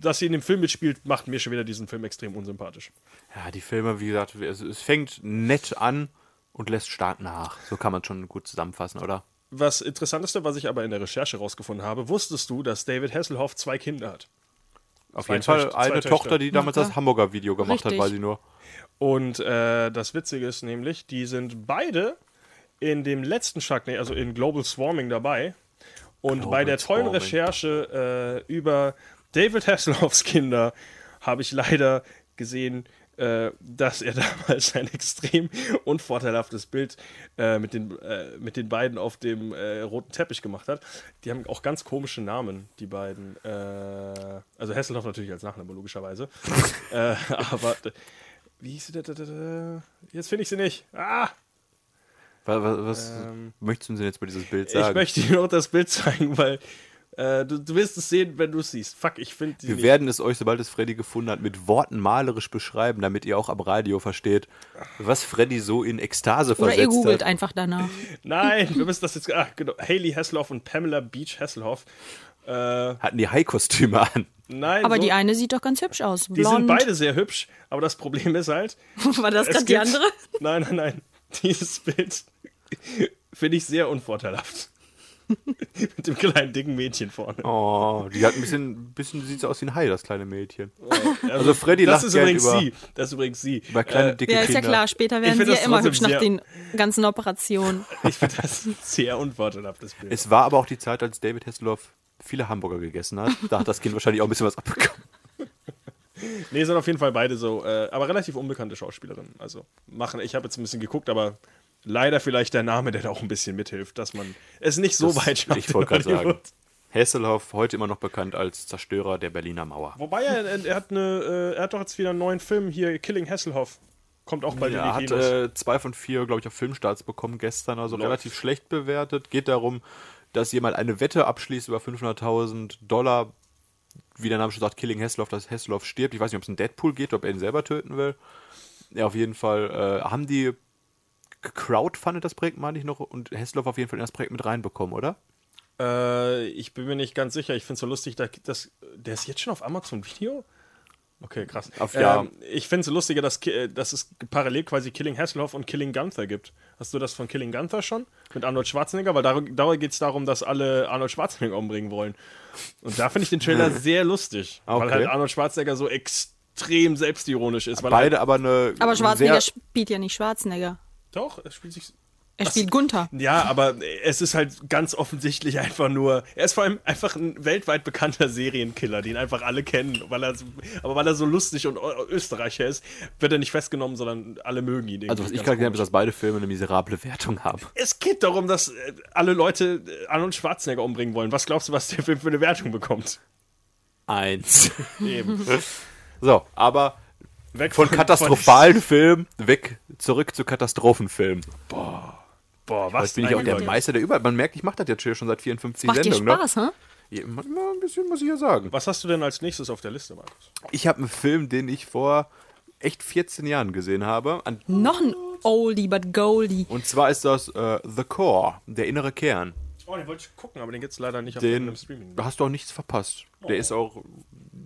dass sie in dem Film mitspielt, macht mir schon wieder diesen Film extrem unsympathisch. Ja, die Filme, wie gesagt, es, es fängt nett an und lässt stark nach. So kann man schon gut zusammenfassen, oder? Was Interessanteste, was ich aber in der Recherche rausgefunden habe, wusstest du, dass David Hasselhoff zwei Kinder hat? Auf jeden Fall Töchter- eine zwei Tochter, Töchter. die damals er? das Hamburger Video gemacht Richtig. hat, weiß ich nur. Und äh, das Witzige ist nämlich, die sind beide in dem letzten Sharknado, also in Global Swarming dabei. Und Global bei der tollen Swarming. Recherche äh, über David Hasselhoffs Kinder habe ich leider gesehen, äh, dass er (laughs) damals ein extrem unvorteilhaftes Bild äh, mit, den, äh, mit den beiden auf dem äh, roten Teppich gemacht hat. Die haben auch ganz komische Namen, die beiden. Äh, also Hasselhoff natürlich als Nachname, logischerweise. (laughs) Aber wie hieß sie? Jetzt finde ich sie nicht. Ah! Was, was, was Ähm, möchtest du denn jetzt bei dieses Bild sagen? Ich möchte dir noch das Bild zeigen, weil äh, du, du wirst es sehen, wenn du es siehst. Fuck, ich finde die Wir nicht. werden es euch, sobald es Freddy gefunden hat, mit Worten malerisch beschreiben, damit ihr auch am Radio versteht, was Freddy so in Ekstase Oder ihr versetzt googelt hat. einfach danach. (laughs) Nein, wir müssen das jetzt. Ach, genau. Haley Hasselhoff und Pamela Beach Hasselhoff. Äh, Hatten die High-Kostüme an. nein, Aber so, die eine sieht doch ganz hübsch aus. die Blond. sind beide sehr hübsch, aber das Problem ist halt. (laughs) War das gerade die andere? Nein, nein, nein. (laughs) Dieses Bild finde ich sehr unvorteilhaft. (laughs) Mit dem kleinen dicken Mädchen vorne. Oh, die hat ein bisschen, bisschen sieht aus wie ein Hai, das kleine Mädchen. Also, Also Freddy das lacht ist übrigens über- sie. Das ist übrigens sie. Über kleine, Äh, dicke Ja, ist ja Kinder. klar. Später werden sie ja das immer hübsch nach den ganzen Operationen. (laughs) ich finde das ein sehr unvorteilhaftes Bild. Es war aber auch die Zeit, als David Hasselhoff viele Hamburger gegessen hat. Da hat das Kind wahrscheinlich auch ein bisschen was abbekommen. Nee, sind auf jeden Fall beide so, äh, aber relativ unbekannte Schauspielerinnen. Also machen, ich habe jetzt ein bisschen geguckt, aber leider vielleicht der Name, der da auch ein bisschen mithilft, dass man es nicht so Das- weit schafft. ich wollte in gerade sagen. Hasselhoff, heute immer noch bekannt als Zerstörer der Berliner Mauer. Wobei er, er hat eine, äh, er hat doch jetzt wieder einen neuen Film hier, Killing Hasselhoff. Kommt auch bald Er in die hat äh, zwei von vier, glaube ich, auf Filmstarts bekommen gestern, also Läuft. relativ schlecht bewertet. Geht darum, dass jemand eine Wette abschließt über 500.000 Dollar. Wie der Name schon sagt, Killing Hasselhoff, dass Hasselhoff stirbt. Ich weiß nicht, ob es um Deadpool geht, ob er ihn selber töten will. Ja, auf jeden Fall äh, haben die gecrowdfundet das Projekt, meine ich noch, und Hasselhoff auf jeden Fall in das Projekt mit reinbekommen, oder? Äh, ich bin mir nicht ganz sicher. Ich finde es so lustig, dass, dass der ist jetzt schon auf Amazon Video. Okay, krass. Auf- ja. ähm, ich finde es lustiger, dass, äh, dass es parallel quasi Killing Hasselhoff und Killing Gunther gibt. Hast du das von Killing Gunther schon? Mit Arnold Schwarzenegger? Weil dar dabei geht es darum, dass alle Arnold Schwarzenegger umbringen wollen. Und da finde ich den Trailer (laughs) sehr lustig. Weil Okay. halt Arnold Schwarzenegger so extrem selbstironisch ist. Weil Beide Halt, aber eine. Aber Schwarzenegger sehr, spielt ja nicht Schwarzenegger. Doch, es spielt sich. Er spielt Gunther. Ja, aber es ist halt ganz offensichtlich einfach nur. Er ist vor allem einfach ein weltweit bekannter Serienkiller, den einfach alle kennen. Weil er, aber weil er so lustig und Ö- Österreicher ist, wird er nicht festgenommen, sondern alle mögen ihn. Also, was ich gerade gesehen habe, ist, dass beide Filme eine miserable Wertung haben. Es geht darum, dass äh, alle Leute äh, Arnold Schwarzenegger umbringen wollen. Was glaubst du, was der Film für eine Wertung bekommt? Eins. Eben. (laughs) So, aber Weg von katastrophalen Filmen weg zurück zu Katastrophenfilmen. Boah, was Jetzt bin ich auch der. Meister der Überall. Man merkt, ich mache das jetzt schon seit 54 Macht dir Sendungen. Spaß? Ne? Ja, immer ein bisschen, muss ich ja sagen. Was hast du denn als nächstes auf der Liste, Markus? Ich habe einen Film, den ich vor echt 14 Jahren gesehen habe. An, Noch ein Oldie but Goldie. und zwar ist das äh, The Core, der innere Kern. Oh, den wollte ich gucken, aber den gibt es leider nicht auf irgendeinem Streaming. da hast du auch nichts verpasst. Der ist auch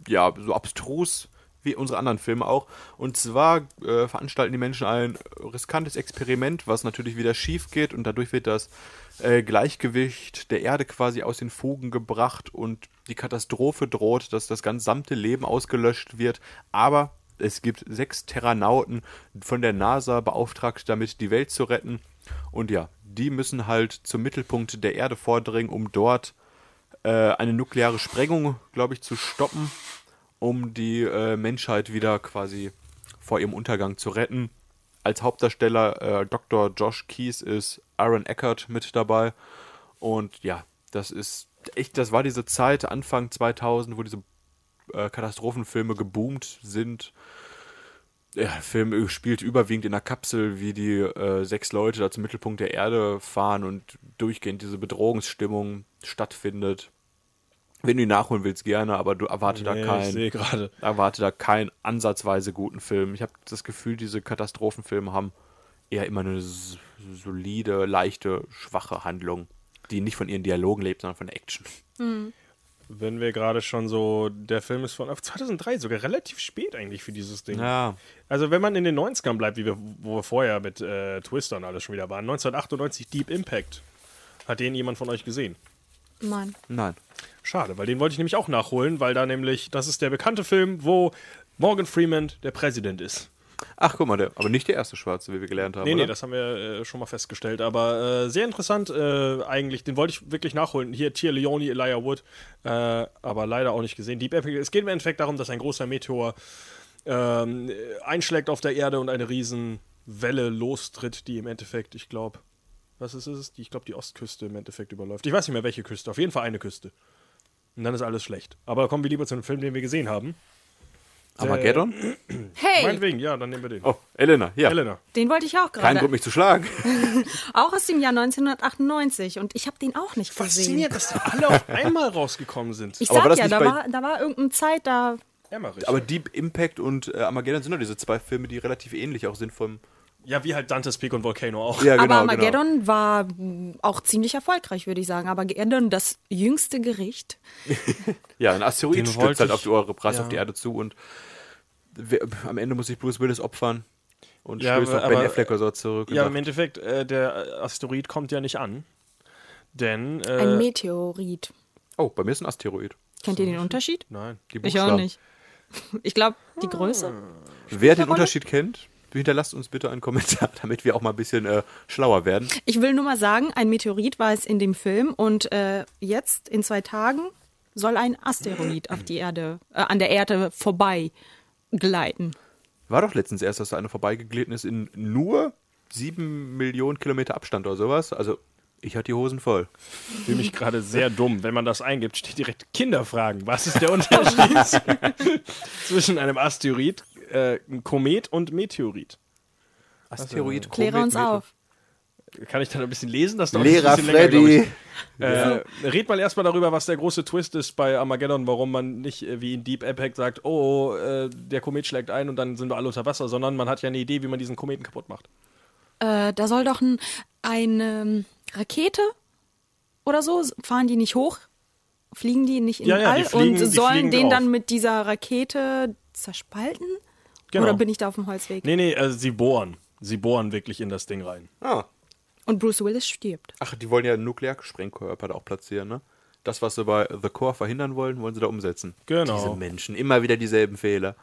ja so abstrus wie unsere anderen Filme auch. Und zwar äh, veranstalten die Menschen ein riskantes Experiment, was natürlich wieder schief geht und dadurch wird das äh, Gleichgewicht der Erde quasi aus den Fugen gebracht und die Katastrophe droht, dass das gesamte Leben ausgelöscht wird. Aber es gibt sechs Terranauten von der NASA beauftragt, damit die Welt zu retten. Und ja, die müssen halt zum Mittelpunkt der Erde vordringen, um dort äh, eine nukleare Sprengung, glaube ich, zu stoppen, um die äh, Menschheit wieder quasi vor ihrem Untergang zu retten. Als Hauptdarsteller äh, Dr. Josh Keys ist Aaron Eckert mit dabei. Und ja, das ist echt, das war diese Zeit, Anfang 2000, wo diese äh, Katastrophenfilme geboomt sind. Der Film spielt überwiegend in der Kapsel, wie die äh, sechs Leute da zum Mittelpunkt der Erde fahren und durchgehend diese Bedrohungsstimmung stattfindet. Wenn du ihn nachholen willst, gerne, aber du erwarte Nee, da ich keinen sehe gerade. erwarte da keinen ansatzweise guten Film. Ich habe das Gefühl, diese Katastrophenfilme haben eher immer eine solide, leichte, schwache Handlung, die nicht von ihren Dialogen lebt, sondern von der Action. Wenn wir gerade schon so, der Film ist von auf 2003, sogar relativ spät eigentlich für dieses Ding. Ja, Also wenn man in den 90ern bleibt, wie wir, wo wir vorher mit äh, Twister und alles schon wieder waren, 1998 Deep Impact. Hat den jemand von euch gesehen? Nein. nein. Schade, weil den wollte ich nämlich auch nachholen, weil da nämlich, das ist der bekannte Film, wo Morgan Freeman der Präsident ist. Ach, guck mal, der, aber nicht der erste Schwarze, wie wir gelernt haben. Nee, nee, oder? das haben wir äh, schon mal festgestellt. Aber äh, sehr interessant äh, eigentlich. Den wollte ich wirklich nachholen. Hier Tia Leone, Elijah Wood. Äh, aber leider auch nicht gesehen. Deep Epic. Es geht im Endeffekt darum, dass ein großer Meteor ähm, einschlägt auf der Erde und eine Riesenwelle lostritt, die im Endeffekt, ich glaube, was ist es? Die, ich glaube, die Ostküste im Endeffekt überläuft. Ich weiß nicht mehr, welche Küste. Auf jeden Fall eine Küste. Und dann ist alles schlecht. Aber kommen wir lieber zu einem Film, den wir gesehen haben. Armageddon? Hey, Meinetwegen, ja, dann nehmen wir den. Oh, Elena, ja. Elena. den wollte ich auch Kein gerade. Grund, mich zu schlagen. (laughs) Auch aus dem Jahr 1998 und ich habe den auch nicht gesehen. Faszinierend, dass die alle auf einmal rausgekommen sind. Ich Aber war sag ja, da war, da war irgendeine Zeit, da Emmerich. Aber Deep Impact und äh, Armageddon sind doch diese zwei Filme, die relativ ähnlich auch sind vom. Ja, wie halt Dante's Peak und Volcano auch. Ja, aber genau, Armageddon war mh, auch ziemlich erfolgreich, würde ich sagen. Armageddon, das jüngste Gericht. Genau. (laughs) Ja, ein Asteroid Den stürzt halt ich- auf die Eure Preis ja. auf die Erde zu und wer, am Ende muss sich Bruce Willis opfern und Ja, stößt aber- auf Ben aber- Affleck oder so zurück. Ja, sagt, im Endeffekt, äh, der Asteroid kommt ja nicht an. Denn. Äh, Ein Meteorit. oh, bei mir ist ein Asteroid. Kennt ihr den Unterschied? Nein. Die Ich auch nicht. Ich glaube, die Größe. Wer den Unterschied kennt, hinterlasst uns bitte einen Kommentar, (laughs) damit wir auch mal ein bisschen äh, schlauer werden. Ich will nur mal sagen, ein Meteorit war es in dem Film und äh, jetzt in zwei Tagen soll ein Asteroid auf die Erde, äh, an der Erde vorbei gleiten. War doch letztens erst, dass da einer vorbeigeglitten ist in nur sieben Millionen Kilometer Abstand oder sowas. Also, ich hatte die Hosen voll. Ich fühle mich gerade sehr (laughs) dumm. Wenn man das eingibt, steht direkt Kinderfragen. Was ist der Unterschied (laughs) zwischen einem Asteroid, äh, Komet und Meteorit? Asteroid, Kläre uns Meteor- auf. Kann ich dann ein bisschen lesen? Das dauert Lehrer ein bisschen länger, Freddy. ich. Äh, red mal erstmal darüber, was der große Twist ist bei Armageddon, warum man nicht äh, wie in Deep Impact sagt, oh, äh, der Komet schlägt ein und dann sind wir alle unter Wasser, sondern man hat ja eine Idee, wie man diesen Kometen kaputt macht. Äh, da soll doch ein, eine ähm, Rakete oder so, fahren die nicht hoch? Fliegen die nicht in Ja, ja, All die fliegen- und sollen den drauf. dann mit dieser Rakete zerspalten? Genau. Oder bin ich da auf dem Holzweg? Nee, nee, also sie bohren. Sie bohren wirklich in das Ding rein. Ah. Und Bruce Willis stirbt. Ach, die wollen ja Nuklearsprengkörper da auch platzieren, ne? Das, was sie bei The Core verhindern wollen, wollen sie da umsetzen. Genau. Diese Menschen, immer wieder dieselben Fehler.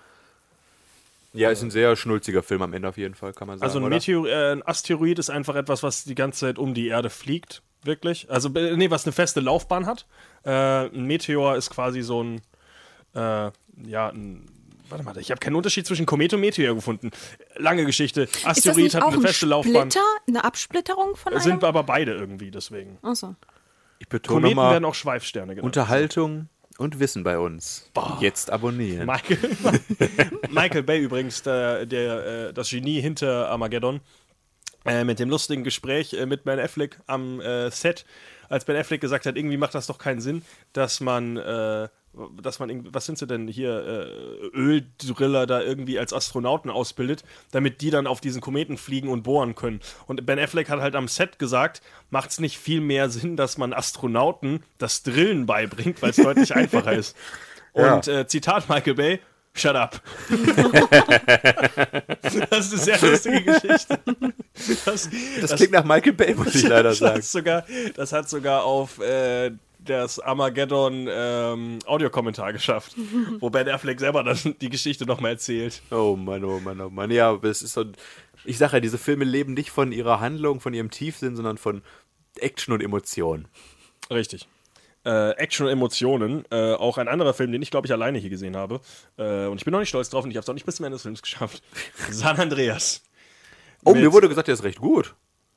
Ja, ist ein sehr schnulziger Film am Ende auf jeden Fall, kann man sagen. Also ein, oder? Meteor, äh, ein Asteroid ist einfach etwas, was die ganze Zeit um die Erde fliegt, wirklich. Also, nee, was eine feste Laufbahn hat. Äh, ein Meteor ist quasi so ein, äh, ja, ein, warte mal, ich habe keinen Unterschied zwischen Komet und Meteor gefunden. Lange Geschichte. Ist das Asteroid nicht hat auch eine ein feste Laufbahn. Splitter, eine Absplitterung von einem? Sind aber beide irgendwie, deswegen. Achso. Ich betone Kometen werden nochmal, auch Schweifsterne genannt. Unterhaltung und Wissen bei uns. Jetzt abonnieren. Michael, (laughs) Michael Bay übrigens, der, der, äh, das Genie hinter Armageddon, äh, mit dem lustigen Gespräch äh, mit Ben Affleck am äh, Set, als Ben Affleck gesagt hat, irgendwie macht das doch keinen Sinn, dass man, äh, dass man, was sind sie denn hier, äh, Öldriller da irgendwie als Astronauten ausbildet, damit die dann auf diesen Kometen fliegen und bohren können. Und Ben Affleck hat halt am Set gesagt, macht es nicht viel mehr Sinn, dass man Astronauten das Drillen beibringt, weil es (laughs) deutlich einfacher ist. Ja. Und äh, Zitat Michael Bay, shut up. (laughs) das ist eine sehr lustige Geschichte. Das, Das klingt nach Michael Bay, muss ich leider das sagen. Hat sogar, das hat sogar auf äh, das Armageddon ähm, Audiokommentar geschafft, (laughs) wo Ben Affleck selber dann die Geschichte nochmal erzählt. Oh Mann, oh Mann, oh Mann. Ja, aber es ist so. Ich sage ja, diese Filme leben nicht von ihrer Handlung, von ihrem Tiefsinn, sondern von Action und Emotion. Richtig. Äh, Action und Emotionen. Äh, auch ein anderer Film, den ich, glaube ich, alleine hier gesehen habe. Äh, und ich bin noch nicht stolz drauf und ich habe es auch nicht bis zum Ende des Films geschafft. (laughs) San Andreas. Oh, mir wurde gesagt, der ist recht gut.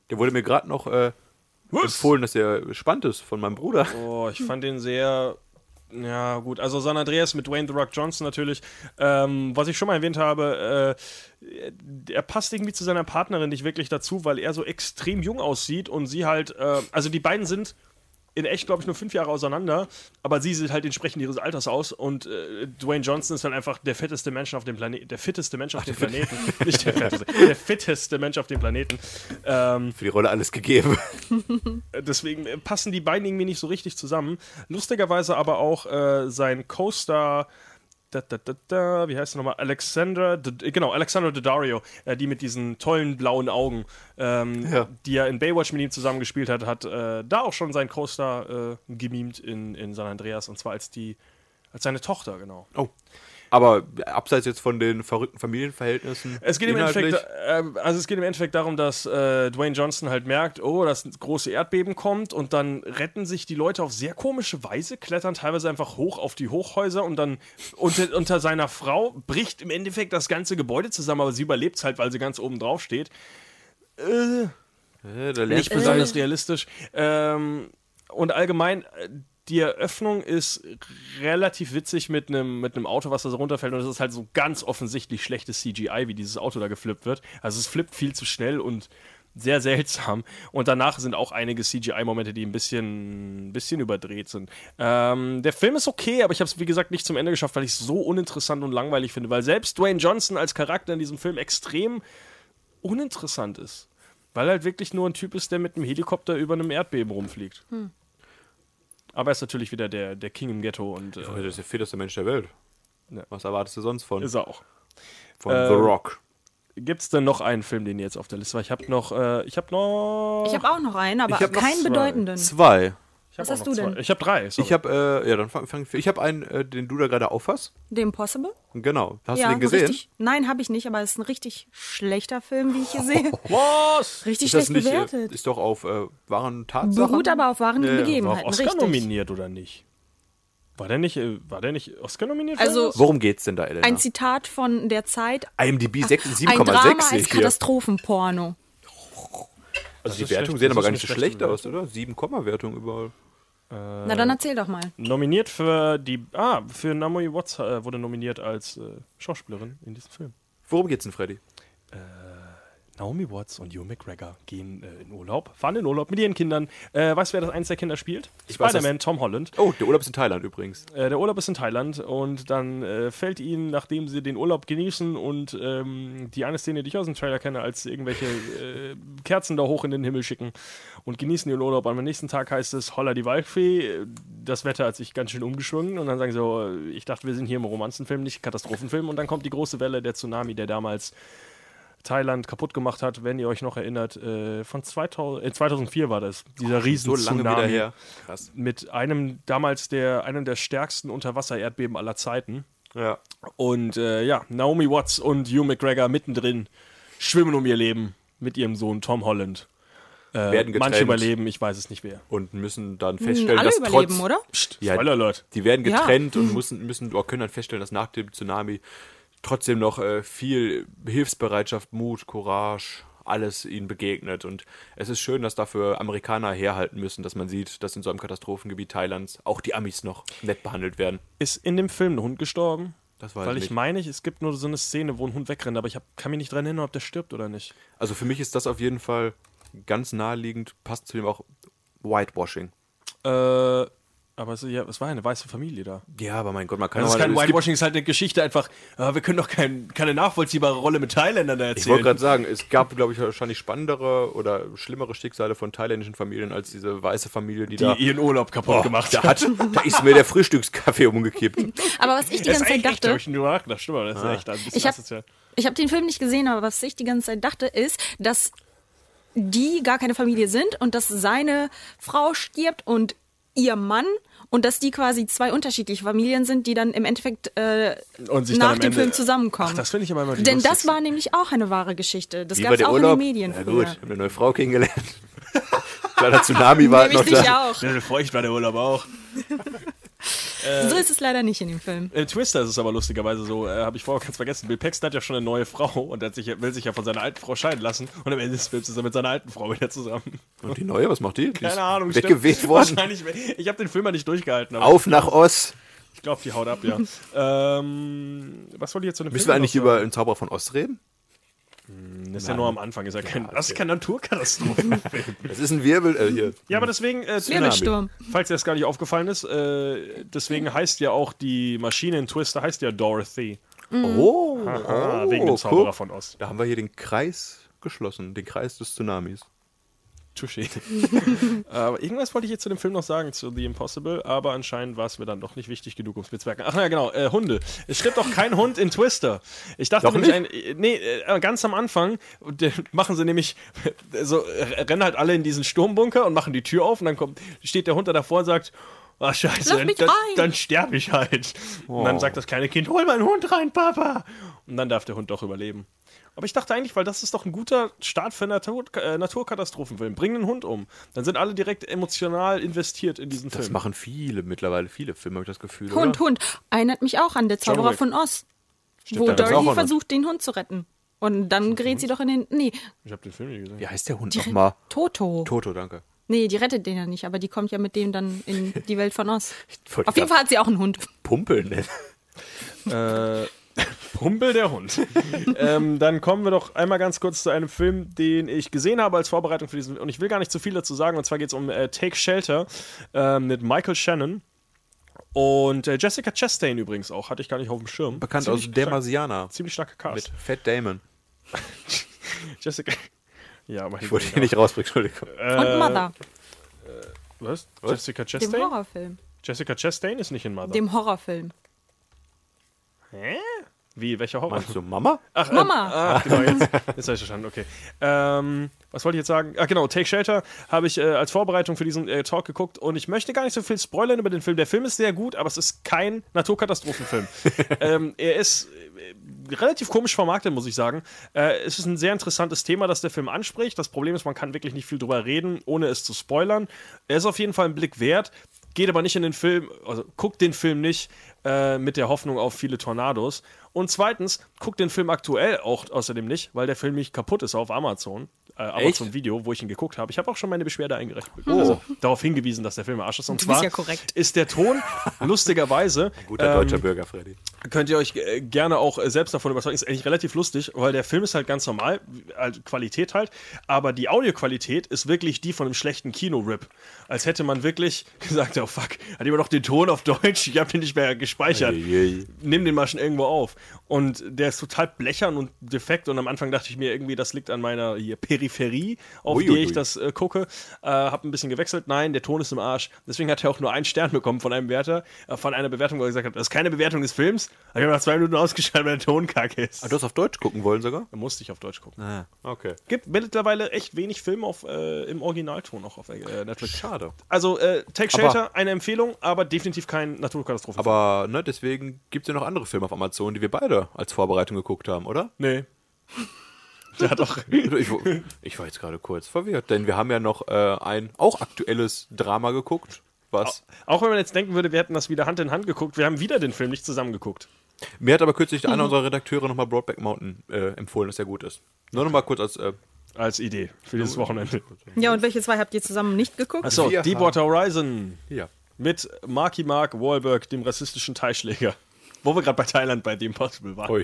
Der wurde mir gerade noch äh, empfohlen, dass der spannend ist von meinem Bruder. Oh, ich fand den sehr. Ja, gut. Also San Andreas mit Dwayne The Rock Johnson natürlich. Ähm, was ich schon mal erwähnt habe, äh, er passt irgendwie zu seiner Partnerin nicht wirklich dazu, weil er so extrem jung aussieht und sie halt. Äh, also die beiden sind in echt, glaube ich, nur fünf Jahre auseinander, aber sie sieht halt entsprechend ihres Alters aus und äh, Dwayne Johnson ist halt einfach der fetteste Mensch auf dem Planeten. Der fitteste Mensch auf dem Planeten. (laughs) Nicht der fetteste, der fitteste Mensch auf dem Planeten. Ähm, Für die Rolle alles gegeben. (laughs) deswegen äh, passen die beiden irgendwie nicht so richtig zusammen. Lustigerweise aber auch äh, sein Co-Star, da, da, da, da, wie heißt er nochmal? Alexander, D- genau, Alexander Daddario, äh, die mit diesen tollen blauen Augen, ähm, Ja. die er in Baywatch mit ihm zusammengespielt hat, hat äh, da auch schon seinen Co-Star äh, gemimt in, in San Andreas und zwar als die, als seine Tochter, genau. Oh. Aber abseits jetzt von den verrückten Familienverhältnissen. Es geht, im Endeffekt, äh, also es geht im Endeffekt darum, dass äh, Dwayne Johnson halt merkt, oh, dass ein große Erdbeben kommt und dann retten sich die Leute auf sehr komische Weise, klettern teilweise einfach hoch auf die Hochhäuser und dann unter, unter seiner Frau bricht im Endeffekt das ganze Gebäude zusammen, aber sie überlebt halt, weil sie ganz oben drauf steht. Äh, lernt Nicht besonders realistisch. Ähm, und allgemein, äh, die Eröffnung ist relativ witzig mit einem mit Auto, was da so runterfällt. Und es ist halt so ganz offensichtlich schlechtes CGI, wie dieses Auto da geflippt wird. Also es flippt viel zu schnell und sehr seltsam. Und danach sind auch einige CGI-Momente, die ein bisschen, ein bisschen überdreht sind. Ähm, der Film ist okay, aber ich habe es, wie gesagt, nicht zum Ende geschafft, weil ich es so uninteressant und langweilig finde. Weil selbst Dwayne Johnson als Charakter in diesem Film extrem uninteressant ist. Weil er halt wirklich nur ein Typ ist, der mit einem Helikopter über einem Erdbeben rumfliegt. Aber er ist natürlich wieder der, der King im Ghetto und äh, Das ist der fitteste Mensch der Welt. Ja. Was erwartest du sonst von, ist er auch. von Ähm, The Rock? Gibt es denn noch einen Film, den ihr jetzt auf der Liste war? Ich habe noch, äh, ich habe noch. Ich habe auch noch einen, aber keinen zwei. bedeutenden. Zwei. Ich was hast du zwei. denn? Ich habe drei. sorry. Ich habe, äh, ja, dann fang, fang ich habe einen, äh, den du da gerade auffasst. The Impossible? Genau. Hast ja, du den gesehen? Richtig, nein, habe ich nicht, aber es ist ein richtig schlechter Film, wie ich hier sehe. (laughs) Was? Richtig Ist das schlecht nicht, äh, bewertet. ist doch auf äh, wahren Tatsachen. Beruht aber auf wahren Ja, ja. War Begebenheiten, Oscar richtig. nominiert oder nicht? War der nicht, äh, war der nicht Oscar nominiert? Also-? Worum geht's denn da, Elena? Ein Zitat von der Zeit. IMDb 6 Ein Drama 7,6 als. Katastrophenporno. Also die ist Wertungen schlecht, sehen das aber gar nicht so schlecht aus, oder? 7, Wertung überall. Na dann erzähl doch mal. nominiert für die, ah, für Naomi Watts äh, wurde nominiert als äh, Schauspielerin in diesem Film. Worum geht's denn, Freddy? Naomi Watts und Hugh McGregor gehen äh, in Urlaub, fahren in Urlaub mit ihren Kindern. Äh, weißt du, wer das eins der Kinder spielt? Spider-Man, Tom Holland. Oh, der Urlaub ist in Thailand übrigens. Äh, der Urlaub ist in Thailand und dann äh, fällt ihnen, nachdem sie den Urlaub genießen und ähm, die eine Szene, die ich aus dem Trailer kenne, als irgendwelche äh, Kerzen da hoch in den Himmel schicken und genießen ihren Urlaub. Am nächsten Tag heißt es Holla die Waldfee. Das Wetter hat sich ganz schön umgeschwungen und dann sagen sie so, äh, ich dachte, wir sind hier im Romanzenfilm, nicht Katastrophenfilm. Und dann kommt die große Welle, der Tsunami, der damals Thailand kaputt gemacht hat, wenn ihr euch noch erinnert. Äh, von 2000, äh, 2004 war das, dieser riesen So lange Tsunami wieder her. Krass. mit einem damals der einem der stärksten Unterwasser-Erdbeben aller Zeiten. Ja. Und äh, ja, Naomi Watts und Hugh McGregor mittendrin schwimmen um ihr Leben mit ihrem Sohn Tom Holland. Äh, Werden getrennt. manche überleben, ich weiß es nicht wer. Und müssen dann feststellen, Alle dass überleben, trotz, oder? Ja, Spoiler Alert. Die werden Ja. getrennt und müssen, müssen oder können dann feststellen, dass nach dem Tsunami trotzdem noch äh, viel Hilfsbereitschaft, Mut, Courage, alles ihnen begegnet. Und es ist schön, dass dafür Amerikaner herhalten müssen, dass man sieht, dass in so einem Katastrophengebiet Thailands auch die Amis noch nett behandelt werden. Ist in dem Film ein Hund gestorben? Das weiß Weil ich ich nicht. meine, es gibt nur so eine Szene, wo ein Hund wegrennt, aber ich hab, kann mich nicht dran erinnern, ob der stirbt oder nicht. Also für mich ist das auf jeden Fall ganz naheliegend, passt zu dem auch Whitewashing. Äh, aber es, ja, es war eine weiße Familie da. Ja, aber mein Gott, man kann Das ist auch kein es gibt- Whitewashing, ist halt eine Geschichte einfach. äh, wir können doch kein, keine nachvollziehbare Rolle mit Thailändern da Ich erzählen. wollte gerade sagen, es gab, glaube ich, wahrscheinlich spannendere oder schlimmere Schicksale von thailändischen Familien als diese weiße Familie, die, die da. ihren Urlaub kaputt Boah, gemacht da, hat, da ist mir der Frühstückskaffee umgekippt. (laughs) Aber was ich die Das ganze Zeit echt, echt, dachte, hab ich nur nachgedacht, stimmt, aber das ist echt ein bisschen Ich hab- habe den Film nicht gesehen, aber was ich die ganze Zeit dachte, ist, dass die gar keine Familie sind und dass seine Frau stirbt und ihr Mann und dass die quasi zwei unterschiedliche Familien sind, die dann im Endeffekt äh, Und sich nach dem Ende- Film zusammenkommen. Ach, das finde ich aber immer die Denn das war nämlich auch eine wahre Geschichte. Das gab es auch Urlaub. in den Medien ja früher. gut, ich habe eine neue Frau kennengelernt. (laughs) Kleiner Tsunami war noch da. auch. Ja, feucht war der Urlaub auch. (laughs) So ist es leider nicht in dem Film. In Twister ist es aber lustigerweise so, äh, habe ich vorher ganz vergessen. Bill Paxton hat ja schon eine neue Frau und hat sich, will sich ja von seiner alten Frau scheiden lassen. Und am Ende des Films ist er mit seiner alten Frau wieder zusammen. Und die neue, was macht die? die ist Keine Ahnung, Weggeweht stimmt. (laughs) worden. Wahrscheinlich. Ich habe den Film mal nicht durchgehalten, aber Auf nach Oz. ich glaube, die haut ab, ja. (laughs) ähm, was wollte ich jetzt zu dem Müssen Film wir eigentlich noch über den Zauberer von Oz reden? Das ist ja nur am Anfang. Ist ja kein, das ist kein Naturkatastrophenfilm. (laughs) Das ist ein Wirbel. Äh, hier. ja, aber deswegen, äh, Wirbelsturm. falls dir das gar nicht aufgefallen ist, äh, deswegen heißt ja auch die Maschine in Twister heißt ja Dorothy. Oh, Ah, oh, wegen dem Zauberer guck. von Oz. Da haben wir hier den Kreis geschlossen, den Kreis des Tsunamis. Touché. (laughs) aber irgendwas wollte ich jetzt zu dem Film noch sagen, zu The Impossible, aber anscheinend war es mir dann doch nicht wichtig genug, um es bezwecken. Ach ja, genau, äh, Hunde. Es stirbt doch kein Hund in Twister. Ich dachte Doch nämlich, ein, äh, nee, äh, ganz am Anfang äh, machen sie nämlich, (laughs) so, äh, rennen halt alle in diesen Sturmbunker und machen die Tür auf und dann kommt, steht der Hund da davor und sagt, Ah, scheiße, Lass mich dann, rein. dann sterbe ich halt. Und dann sagt das kleine Kind, hol meinen Hund rein, Papa. Und dann darf der Hund doch überleben. Aber ich dachte eigentlich, weil das ist doch ein guter Start für einen Natur äh, Naturkatastrophenfilm. Bring den Hund um. Dann sind alle direkt emotional investiert in diesen Das Film. machen viele mittlerweile, viele Filme, habe ich das Gefühl. Hund, oder? Hund. Erinnert mich auch an der Zauberer von Oz. wo gibt's auch Dorothy einen. versucht, den Hund zu retten. Und dann gerät sie doch in den. Nee, Ich habe den Film nie gesehen. Wie heißt der Hund nochmal? Toto. Toto, danke. Nee, die rettet den ja nicht, aber die kommt ja mit dem dann in (laughs) die Welt von Oz. Auf jeden Fall hat sie auch einen Hund. Pumpeln nennen. Äh, Pumpel der Hund. ähm, dann kommen wir doch einmal ganz kurz zu einem Film, den ich gesehen habe als Vorbereitung für diesen. Und ich will gar nicht zu viel dazu sagen. Und zwar geht es um äh, Take Shelter äh, mit Michael Shannon. Und äh, Jessica Chastain übrigens auch. Hatte ich gar nicht auf dem Schirm. Bekannt Ziemlich aus Der stark- Marsianer. Ziemlich starker Cast. Mit Fat Damon. (laughs) Jessica. Ja, aber Ich wollte ihn nicht rausbringen, Entschuldigung. Und Mother, Was? Was? Jessica dem Chastain? Horrorfilm. Jessica Chastain ist nicht in Mother. Dem Horrorfilm. Hä? Wie? Welcher Horror? Meinst du Mama? Ach, Mama. Ah, genau, jetzt, jetzt habe ich verstanden, okay. Ähm, was wollte ich jetzt sagen? Ah, genau, Take Shelter habe ich äh, als Vorbereitung für diesen äh, Talk geguckt und ich möchte gar nicht so viel spoilern über den Film. Der Film ist sehr gut, aber es ist kein Naturkatastrophenfilm. (laughs) ähm, er ist äh, relativ komisch vermarktet, muss ich sagen. Äh, es ist ein sehr interessantes Thema, das der Film anspricht. Das Problem ist, man kann wirklich nicht viel drüber reden, ohne es zu spoilern. Er ist auf jeden Fall ein Blick wert. Geht aber nicht in den Film, also guckt den Film nicht äh, mit der Hoffnung auf viele Tornados. Und zweitens, guckt den Film aktuell auch außerdem nicht, weil der Film nicht kaputt ist auf Amazon. Äh, Amazon Video, wo ich ihn geguckt habe. Ich habe auch schon meine Beschwerde eingereicht. Also darauf hingewiesen, dass der Film Arsch ist. Und Du zwar ja korrekt. ist der Ton (laughs) lustigerweise Guter ähm, deutscher Bürger, Freddy. könnt ihr euch äh, gerne auch äh, selbst davon überzeugen. Ist eigentlich relativ lustig, weil der Film ist halt ganz normal, also Qualität halt, aber die Audioqualität ist wirklich die von einem schlechten Kino-Rip. Als hätte man wirklich (laughs) gesagt, oh fuck, hat jemand noch den Ton auf Deutsch? Ich habe den nicht mehr gespeichert. Eieiei. Nimm den mal schon irgendwo auf. Und der ist total blechern und defekt und am Anfang dachte ich mir irgendwie, das liegt an meiner hier Peripherie, auf Uiuiui. die ich das äh, gucke. Äh, hab ein bisschen gewechselt. Nein, der Ton ist im Arsch. Deswegen hat er auch nur einen Stern bekommen von einem Wärter, äh, von einer Bewertung, wo er gesagt hat, das ist keine Bewertung des Films. Hab ich nach zwei Minuten ausgeschaltet, weil der Ton kacke ist. Ah, du hast auf Deutsch gucken wollen sogar? Da musste ich auf Deutsch gucken. Ah, okay. Gibt mittlerweile echt wenig Filme auf, äh, im Originalton auch auf äh, Netflix. Schade. Also, äh, Take Aber- Shelter, eine Empfehlung, aber definitiv kein Naturkatastrophen. Aber ne, deswegen gibt es ja noch andere Filme auf Amazon, die wir beide als Vorbereitung geguckt haben, oder? nee. Der hat doch. (laughs) Ich, ich war jetzt gerade kurz verwirrt, denn wir haben ja noch äh, ein auch aktuelles Drama geguckt, was Auch wenn man jetzt denken würde, wir hätten das wieder Hand in Hand geguckt, wir haben wieder den Film nicht zusammen geguckt. mir hat aber kürzlich einer unserer Redakteure nochmal Broadback Mountain äh, empfohlen, dass er gut ist. Nur nochmal kurz als äh, Als Idee für dieses Wochenende. Ja, und welche zwei habt ihr zusammen nicht geguckt? Achso, Deepwater Horizon ja. mit Marky Mark Wahlberg, dem rassistischen Teilschläger. Wo wir gerade bei Thailand bei The Impossible waren. Ui.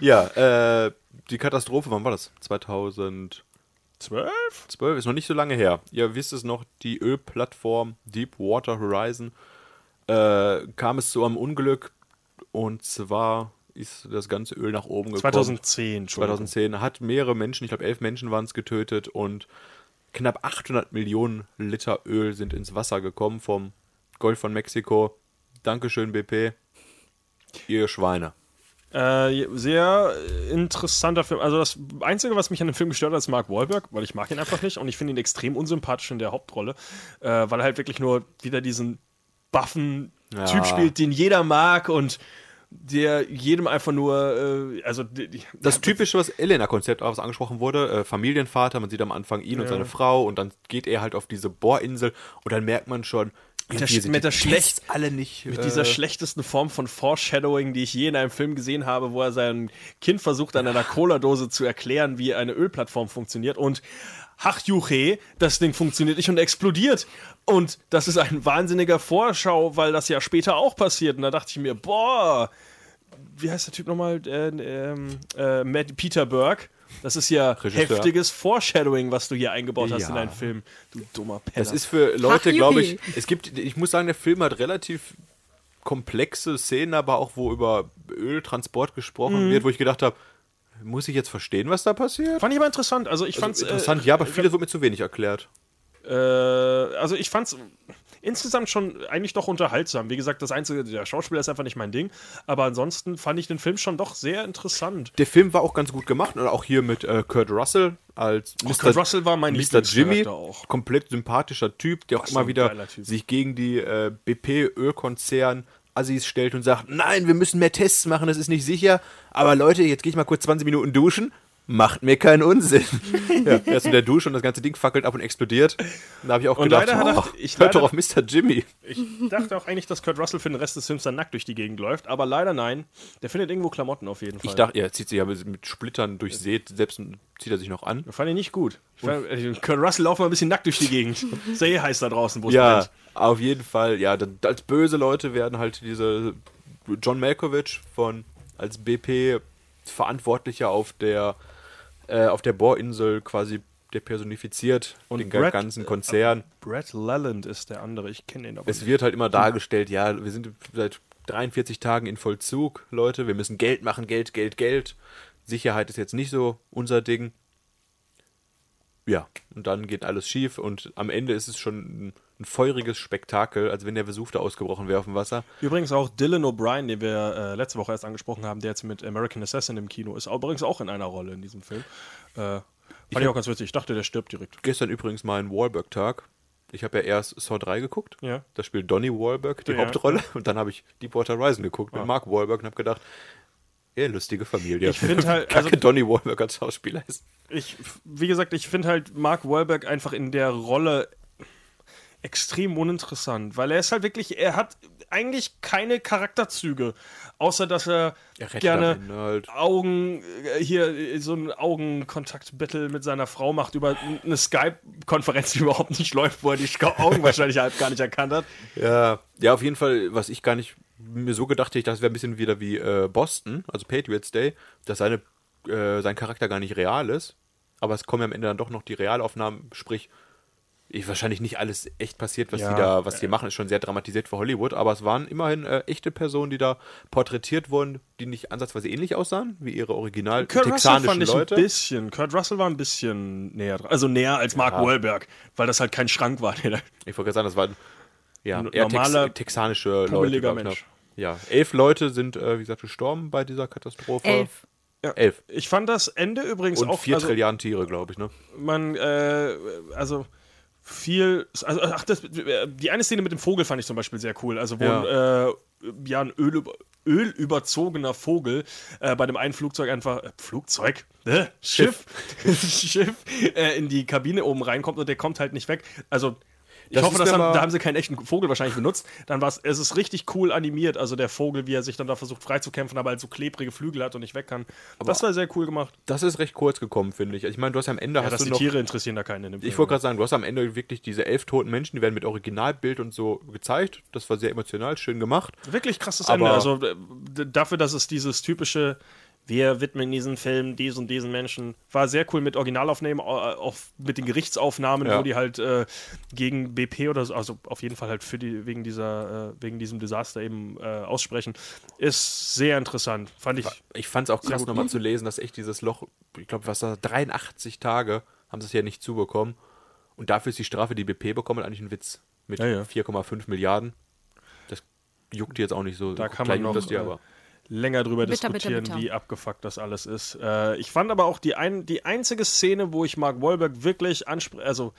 ja, äh, die Katastrophe, wann war das? 2012 Zwölf? ist noch nicht so lange her. Ihr wisst es noch, die Ölplattform Deepwater Horizon äh, kam es zu einem Unglück und zwar ist das ganze Öl nach oben gekommen. 2010, Entschuldigung. 2010 hat mehrere Menschen, ich glaube elf Menschen waren es getötet und knapp 800 Millionen Liter Öl sind ins Wasser gekommen vom Golf von Mexiko. Dankeschön BP. Ihr Schweine. Äh, sehr interessanter Film. Also das Einzige, was mich an dem Film gestört hat, ist Mark Wahlberg, weil ich mag ihn einfach nicht und ich finde ihn extrem unsympathisch in der Hauptrolle, äh, weil er halt wirklich nur wieder diesen buffen Ja. Typ spielt, den jeder mag und der jedem einfach nur, äh, also die, die, Das typische, was Elena-Konzept auch was angesprochen wurde, äh, Familienvater, man sieht am Anfang ihn und seine Frau und dann geht er halt auf diese Bohrinsel und dann merkt man schon, Mit der, sind mit der schlecht, alle nicht. mit äh, dieser schlechtesten Form von Foreshadowing, die ich je in einem Film gesehen habe, wo er sein Kind versucht, an einer Cola-Dose zu erklären, wie eine Ölplattform funktioniert und Ach, Juche, das Ding funktioniert nicht und explodiert. Und das ist ein wahnsinniger Vorschau, weil das ja später auch passiert. Und da dachte ich mir, boah, wie heißt der Typ nochmal? Äh, ähm, äh, Matt Peter Berg. Das ist ja Regisseur. heftiges Foreshadowing, was du hier eingebaut hast Ja. in deinen Film. Du dummer Penner. Das ist für Leute, glaube ich, es gibt, ich muss sagen, der Film hat relativ komplexe Szenen, aber auch wo über Öltransport gesprochen Mhm. wird, wo ich gedacht habe, muss ich jetzt verstehen, was da passiert? Fand ich aber interessant. Also ich fand's Interessant, ja, aber vieles wird mir zu wenig erklärt. Äh, also ich fand's. insgesamt schon eigentlich doch unterhaltsam. Wie gesagt, das einzige, der Schauspieler ist einfach nicht mein Ding. Aber ansonsten fand ich den Film schon doch sehr interessant. Der Film war auch ganz gut gemacht. Und auch hier mit äh, Kurt Russell als Oh, Kurt Russell war mein Mr. Jimmy. auch. Komplett sympathischer Typ, der auch immer wieder sich gegen die äh, BP-Ölkonzern Assis stellt und sagt, nein, wir müssen mehr Tests machen, das ist nicht sicher. Aber Leute, jetzt gehe ich mal kurz 20 Minuten duschen. Macht mir keinen Unsinn. (laughs) ja, er ist in der Dusche und das ganze Ding fackelt ab und explodiert. Da habe ich auch Und gedacht, leider hat er- oh, ich hört doch auf Mr. Jimmy. Ich dachte auch eigentlich, dass Kurt Russell für den Rest des Films dann nackt durch die Gegend läuft. Aber leider nein. Der findet irgendwo Klamotten auf jeden Fall. Ich dachte, er zieht sich ja mit Splittern durchsät, selbst zieht er sich noch an. Das fand ich nicht gut. Ich fand, äh, Kurt Russell lauft mal ein bisschen nackt durch die Gegend. (laughs) Ist ja eh heiß da draußen, wo es Ja, brennt. Auf jeden Fall. Ja, als böse Leute werden halt diese John Malkovich von als BP Verantwortlicher auf der äh, auf der Bohrinsel quasi der personifiziert Und den Brad- ganzen Konzern. Brett Leland ist der andere. Ich kenne ihn aber Es wird halt immer dargestellt, ja, wir sind seit 43 Tagen in Vollzug, Leute, wir müssen Geld machen, Geld, Geld, Geld. Sicherheit ist jetzt nicht so unser Ding. Ja, und dann geht alles schief und am Ende ist es schon ein, ein feuriges Spektakel, als wenn der Vesuv da ausgebrochen wäre auf dem Wasser. Übrigens auch Dylan O'Brien, den wir äh, letzte Woche erst angesprochen haben, der jetzt mit American Assassin im Kino ist, übrigens auch in einer Rolle in diesem Film. Äh, fand ich, auch ganz witzig. Ich dachte, der stirbt direkt. Gestern übrigens mein Wahlberg-Tag. Ich habe ja erst Saw 3 geguckt. Ja. Da spielt Donny Wahlberg die Ja. Hauptrolle. Und dann habe ich Deepwater Horizon geguckt mit Mark Wahlberg und habe gedacht, ja, lustige Familie. Ich find halt, Kacke also- Donny Wahlberg als Schauspieler ist. Ich, wie gesagt, ich finde halt Mark Wahlberg einfach in der Rolle extrem uninteressant, weil er ist halt wirklich, er hat eigentlich keine Charakterzüge, außer dass er, rettet gerne halt. Augen, äh, hier äh, so ein Augenkontakt-Battle mit seiner Frau macht über eine Skype-Konferenz, die (laughs) überhaupt nicht läuft, wo er die Augen wahrscheinlich halb gar nicht erkannt hat. Ja, ja, auf jeden Fall, was ich gar nicht mir so gedacht hätte, das wäre ein bisschen wieder wie äh, Boston, also Patriots Day, dass seine, äh, sein Charakter gar nicht real ist. Aber es kommen ja am Ende dann doch noch die Realaufnahmen, sprich, ich, wahrscheinlich nicht alles echt passiert, was Ja. die da, was die machen, ist schon sehr dramatisiert für Hollywood, aber es waren immerhin äh, echte Personen, die da porträtiert wurden, die nicht ansatzweise ähnlich aussahen, wie ihre original Kurt Russell texanischen fand ich Leute. ein bisschen, Kurt Russell war ein bisschen näher dran, also näher als Mark Wahlberg, weil das halt kein Schrank war, der Ich wollte gerade sagen, das waren ja, eher normaler, tex texanische Leute. glaub ich, ne? Mensch. Ja, elf Leute sind, äh, wie gesagt, gestorben bei dieser Katastrophe. Elf. Elf. Ich fand das Ende übrigens Und auch. vier also, Trilliarden Tiere, glaube ich, ne? man, äh, also viel, also ach, das, die eine Szene mit dem Vogel fand ich zum Beispiel sehr cool. Also wo Ja. ein, äh, ja, ein Öl, ölüberzogener Vogel äh, bei dem einen Flugzeug einfach, äh, Flugzeug? Äh, Schiff, (laughs) Schiff, äh, in die Kabine oben reinkommt und der kommt halt nicht weg. Also ich Das hoffe, mir haben, aber- da haben sie keinen echten Vogel wahrscheinlich benutzt. Dann war es, es ist richtig cool animiert, also der Vogel, wie er sich dann da versucht freizukämpfen, aber halt so klebrige Flügel hat und nicht weg kann. das war sehr cool gemacht. Das ist recht kurz gekommen, finde ich. Ich meine, du hast am Ende Ja, hast dass du die noch. Tiere interessieren da keinen in dem Ich wollte gerade sagen, du hast am Ende wirklich diese elf toten Menschen, die werden mit Originalbild und so gezeigt. Das war sehr emotional, schön gemacht. Wirklich krasses Aber- Ende. Also äh, dafür, dass es dieses typische, wir widmen diesen Film diesen und diesen Menschen, war sehr cool mit Originalaufnahmen, äh, auch mit den Gerichtsaufnahmen, Ja. wo die halt äh, gegen BP oder so, also auf jeden Fall halt für die, wegen dieser, äh, wegen diesem Desaster eben äh, aussprechen. Ist sehr interessant. Fand ich. Ich fand es auch krass, nochmal zu lesen, dass echt dieses Loch, ich glaube, was da, 83 Tage haben sie es ja nicht zubekommen. Und dafür ist die Strafe, die BP bekommen, eigentlich ein Witz. Mit Ja, ja. 4,5 Milliarden. Das juckt die jetzt auch nicht so. Da kann man noch, das die äh, aber. Länger drüber Bitter, bitter, diskutieren, bitter. wie abgefuckt das alles ist. Äh, ich fand aber auch die, ein, die einzige Szene, wo ich Mark Wahlberg wirklich anspreche, also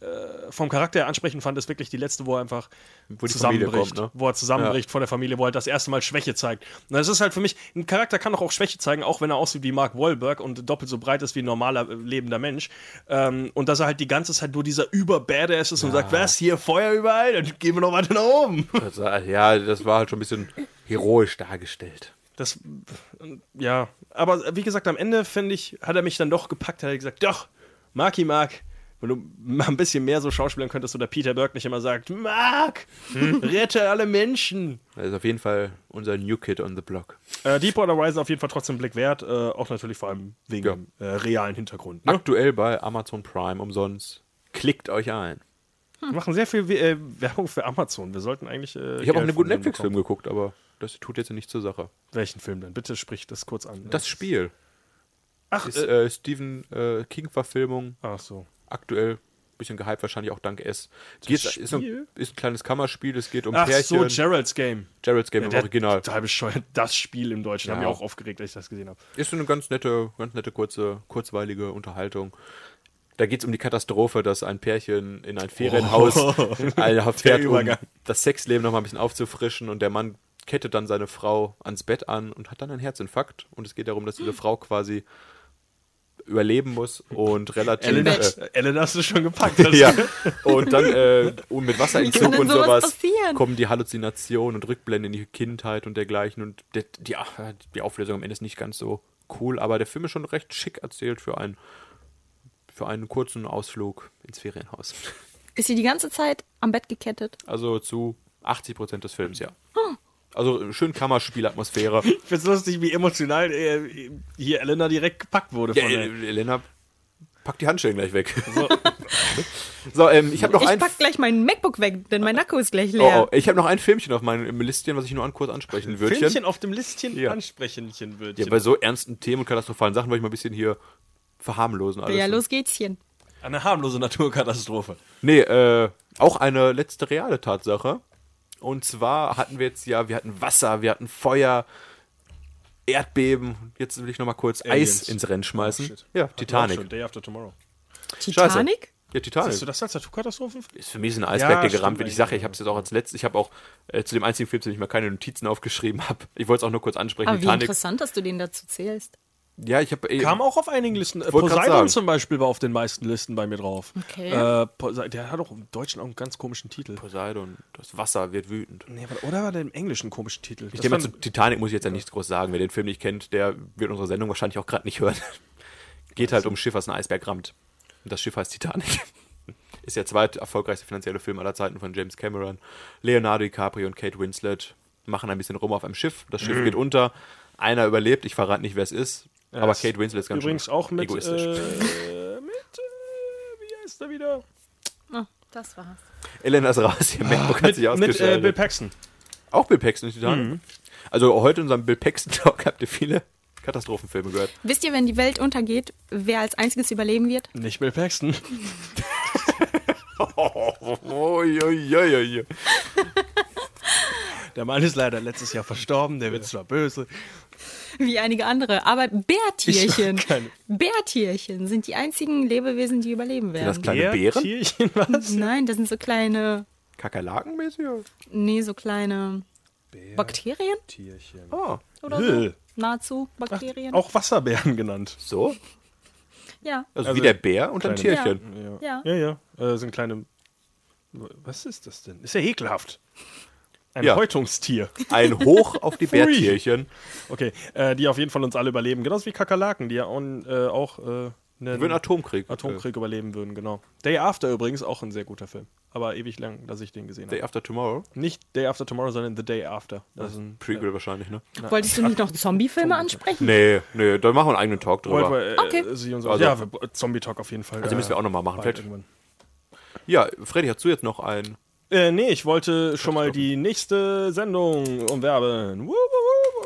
äh, vom Charakter her ansprechen fand, ist wirklich die letzte, wo er einfach Wo zusammenbricht. kommt, ne? Wo er zusammenbricht vor der Familie, wo er das erste Mal Schwäche zeigt. Und das ist halt für mich, ein Charakter kann doch auch Schwäche zeigen, auch wenn er aussieht wie Mark Wahlberg und doppelt so breit ist wie ein normaler äh, lebender Mensch. Ähm, und dass er halt die ganze Zeit nur dieser über-Badass ist und sagt, was, hier Feuer überall, dann gehen wir noch weiter nach oben. (laughs) Das war, ja, das war halt schon ein bisschen heroisch dargestellt. Das, ja, aber wie gesagt, am Ende, finde ich, hat er mich dann doch gepackt, hat er gesagt, doch, Marky Mark, wenn du mal ein bisschen mehr so schauspielern könntest oder Peter Burke nicht immer sagt, Mark, rette alle Menschen. Das ist auf jeden Fall unser New Kid on the Block. Äh, Deepwater Horizon auf jeden Fall trotzdem Blick wert, äh, auch natürlich vor allem wegen Ja. äh, realen Hintergrund. Ne? Aktuell bei Amazon Prime umsonst. Klickt euch ein. Wir machen sehr viel äh, Werbung für Amazon. Wir sollten eigentlich. Äh, Ich habe auch einen guten Netflix-Film geguckt, aber das tut jetzt nicht zur Sache. Welchen Film denn? Bitte sprich das kurz an. Das Spiel Ach, ist äh, äh, Stephen äh, King-Verfilmung. ach so. Aktuell bisschen gehypt, wahrscheinlich auch dank S. Geht, ist, ein, ist ein kleines Kammerspiel, es geht um Ach Pärchen. so, Gerald's Game. Gerald's Game im Der Original. Total bescheuert. Das Spiel im Deutschen. Ja. Hat mich auch aufgeregt, als ich das gesehen habe. Ist so eine ganz nette, ganz nette, kurze, kurzweilige Unterhaltung. Da geht es um die Katastrophe, dass ein Pärchen in ein Ferienhaus (laughs) ein- fährt, um das Sexleben noch mal ein bisschen aufzufrischen und der Mann kettet dann seine Frau ans Bett an und hat dann einen Herzinfarkt und es geht darum, dass diese Frau quasi überleben muss und relativ Elena, äh, (laughs) Elena hast du schon gepackt. (laughs) ja (laughs) und dann äh, und mit Wasserentzug und sowas passieren? kommen die Halluzinationen und Rückblenden in die Kindheit und dergleichen und die, die, die Auflösung am Ende ist nicht ganz so cool, aber der Film ist schon recht schick erzählt für einen für einen kurzen Ausflug ins Ferienhaus. Ist sie die ganze Zeit am Bett gekettet? Also zu 80 Prozent des Films, ja. Also schön Kammerspielatmosphäre. (laughs) Ich find's lustig, wie emotional äh, hier Elena direkt gepackt wurde. Ja, von der- El- Elena, pack die Handschellen gleich weg. So, (laughs) ähm, ich habe noch Ich ein pack gleich mein MacBook weg, denn mein Akku ist gleich oh, leer. oh, ich habe noch ein Filmchen auf meinem Listchen, was ich nur an kurz ansprechen würde. Filmchen auf dem Listchen Ja. ansprechenchen wird. Ja, bei so ernsten Themen und katastrophalen Sachen wollte ich mal ein bisschen hier verharmlosen alles. Ja, los geht's hier. Eine harmlose Naturkatastrophe. Nee, äh, auch eine letzte reale Tatsache. Und zwar hatten wir jetzt ja, wir hatten Wasser, wir hatten Feuer, Erdbeben. Jetzt will ich noch mal kurz Aliens. Eis ins Rennen schmeißen. Oh, ja, auch Titanic. schon, Day After Tomorrow. Titanic? Ja, Titanic. Siehst du das als Naturkatastrophe? ist für mich so ein Eisberg, Ja, der gerammt wird. Ich sage, ich habe es jetzt auch als letztes. Ich habe auch äh, zu dem einzigen Film, zu dem ich mir keine Notizen aufgeschrieben habe. Ich wollte es auch nur kurz ansprechen. Aber wie Titanic. interessant, dass du den dazu zählst. Ja, ich habe. Kam auch auf einigen Listen. Äh, Poseidon zum Beispiel war auf den meisten Listen bei mir drauf. Okay. Äh, der hat auch im Deutschen auch einen ganz komischen Titel. Poseidon, das Wasser wird wütend. Nee, oder war der im Englischen einen komischen Titel? Ich Das denke mal, war- zu Titanic muss ich jetzt ja nichts groß sagen. Wer den Film nicht kennt, der wird unsere Sendung wahrscheinlich auch gerade nicht hören. (laughs) Geht halt um ein Schiff, was einen Eisberg rammt. Und das Schiff heißt Titanic. (laughs) Ist der zweit erfolgreichste finanzielle Film aller Zeiten von James Cameron. Leonardo DiCaprio und Kate Winslet machen ein bisschen rum auf einem Schiff. Das Schiff geht unter. Einer überlebt. Ich verrate nicht, wer es ist. Ja, aber ist Kate Winslet ist ganz Übrigens schön auch mit, äh, egoistisch. mit äh, wie heißt er wieder? Oh, das war's. Elena ist raus. Ihr MacBook hat mit sich mit äh, ausgeschaltet. Bill Paxton. auch Bill Paxton in Titanic. Mhm. Also heute in unserem Bill Paxton Talk (laughs) habt ihr viele Katastrophenfilme gehört. Wisst ihr, wenn die Welt untergeht, wer als einziges überleben wird? Nicht Bill Paxton. Oh, ja, ja, ja, ja. Der Mann ist leider letztes Jahr verstorben, der wird zwar böse. Wie einige andere. Aber Bärtierchen, Bärtierchen sind die einzigen Lebewesen, die überleben werden. das kleine Bären? Was? Nein, das sind so kleine, Kakerlakenmäßig? nee, so kleine Bakterien Tierchen. Oh, oder so. Nahezu Bakterien. Auch Wasserbären genannt. so? Ja, Also, Also wie der Bär und ein Tierchen. ja. Ja, ja. Äh, sind kleine. Was ist das denn? Ist ja ekelhaft. Ein Ja. Häutungstier. Ein Hoch auf die. (laughs) Bärtierchen. Okay, äh, die auf jeden Fall uns alle überleben. Genauso wie Kakerlaken, die ja auch, äh, auch äh, einen Über einen Atomkrieg. Atomkrieg überleben würden, genau. Day After übrigens auch ein sehr guter Film. Aber ewig lang, dass ich den gesehen Day habe. After Tomorrow. Nicht Day After Tomorrow, sondern The Day After. Das ist ein Prequel wahrscheinlich, ne? Wolltest du nicht noch Zombie-Filme ansprechen? Nee, nee, da machen wir einen eigenen Talk drüber. War, äh, Okay. Sie und so. Also- ja, wir- Zombie Talk auf jeden Fall. Also müssen wir auch noch mal machen. Vielleicht- irgendwann. Ja, Freddy, hast du jetzt noch ein. Äh, nee, ich wollte schon mal die nächste Sendung umwerben. Wuh.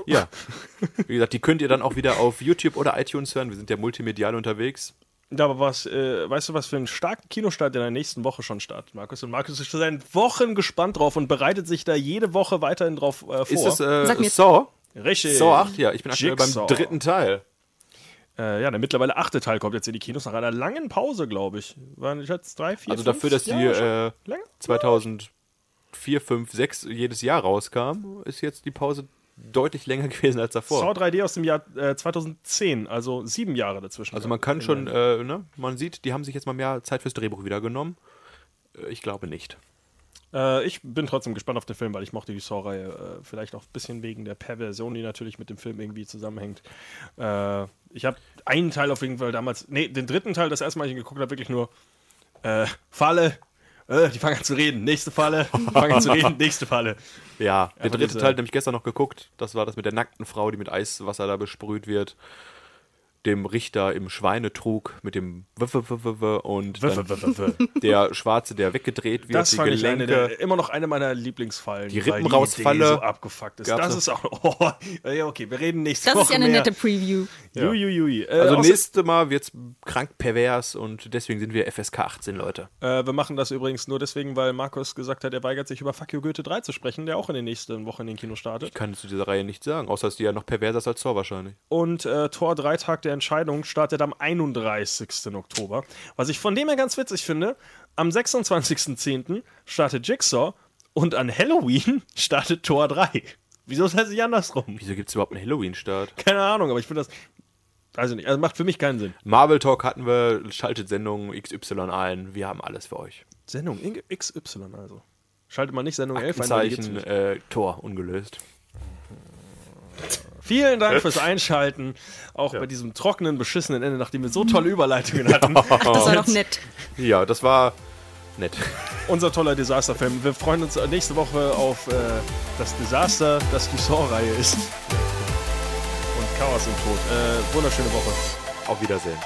Ja. (laughs) Wie gesagt, die könnt ihr dann auch wieder auf YouTube oder iTunes hören. Wir sind ja multimedial unterwegs. Ja, aber was, äh, weißt du, was für einen starken Kinostart in der nächsten Woche schon startet, Markus? Und Markus ist schon seit Wochen gespannt drauf und bereitet sich da jede Woche weiterhin drauf äh, vor. Ist es äh, Sag mir- Saw? Richtig. Saw 8, ja. Ich bin aktuell beim dritten Teil. Äh, ja, der mittlerweile achte Teil kommt jetzt in die Kinos nach einer langen Pause, glaube ich. Waren jetzt drei, vier, Also fünf dafür, dass die Jahre schon? äh, Lange? 2004, 5, 6 jedes Jahr rauskam, ist jetzt die Pause deutlich länger (laughs) gewesen als davor. Saw 3D aus dem Jahr äh, 2010, also sieben Jahre dazwischen. Also man kann schon, äh, ne, man sieht, die haben sich jetzt mal mehr Zeit fürs Drehbuch wieder genommen. Äh, Ich glaube nicht. Äh, ich bin trotzdem gespannt auf den Film, weil ich mochte die Saw-Reihe. Äh, vielleicht auch ein bisschen wegen der Perversion, die natürlich mit dem Film irgendwie zusammenhängt. Äh, ich habe einen Teil auf jeden Fall damals, nee, den dritten Teil, das erste Mal, ich ihn geguckt habe, wirklich nur äh, Falle. Äh, die fangen an zu reden. Nächste Falle. Die fangen an zu reden. (laughs) Nächste Falle. Ja, der Einfach dritte diese- Teil, den habe ich gestern noch geguckt. Das war das mit der nackten Frau, die mit Eiswasser da besprüht wird. Dem Richter im Schweinetrug mit dem W und der Schwarze, der weggedreht wird, Das die fand ich eine der, immer noch eine meiner Lieblingsfallen. Die Rippenrausfalle so abgefuckt ist. Das ist auch. (laughs) Oh, ja, okay, wir reden nächste Das Woche ist ja eine mehr. nette Preview. Jui, jui, jui. Äh, also nächste Mal wird's krank pervers und deswegen sind wir FSK 18, Leute. Äh, wir machen das übrigens nur deswegen, weil Markus gesagt hat, er weigert sich über Fuck You Goethe 3 zu sprechen, der auch in den nächsten Wochen in den Kino startet. Ich kann zu dieser Reihe nicht sagen, außer dass die ja noch perverser ist als Thor wahrscheinlich. Und äh, Tor 3 Tag der Entscheidung startet am 31. Oktober. Was ich von dem her ganz witzig finde, am 26.10. startet Jigsaw und an Halloween (laughs) startet Tor 3. Wieso ist das nicht andersrum? Wieso gibt's überhaupt einen Halloween-Start? Keine Ahnung, aber ich finde das. Ich nicht, also macht für mich keinen Sinn. Marvel Talk hatten wir, schaltet Sendung XY ein, wir haben alles für euch. Sendung XY also. Schaltet man nicht Sendung 11 ein, Zeichen äh, Tor ungelöst. Vielen Dank fürs Einschalten. Auch bei diesem trockenen, beschissenen Ende, nachdem wir so tolle Überleitungen hatten. Das war doch nett. Ja, das war nett. Unser toller Desasterfilm. Wir freuen uns nächste Woche auf äh, das Desaster, das die Saw-Reihe ist. Und Chaos im Tod. Äh, wunderschöne Woche. Auf Wiedersehen.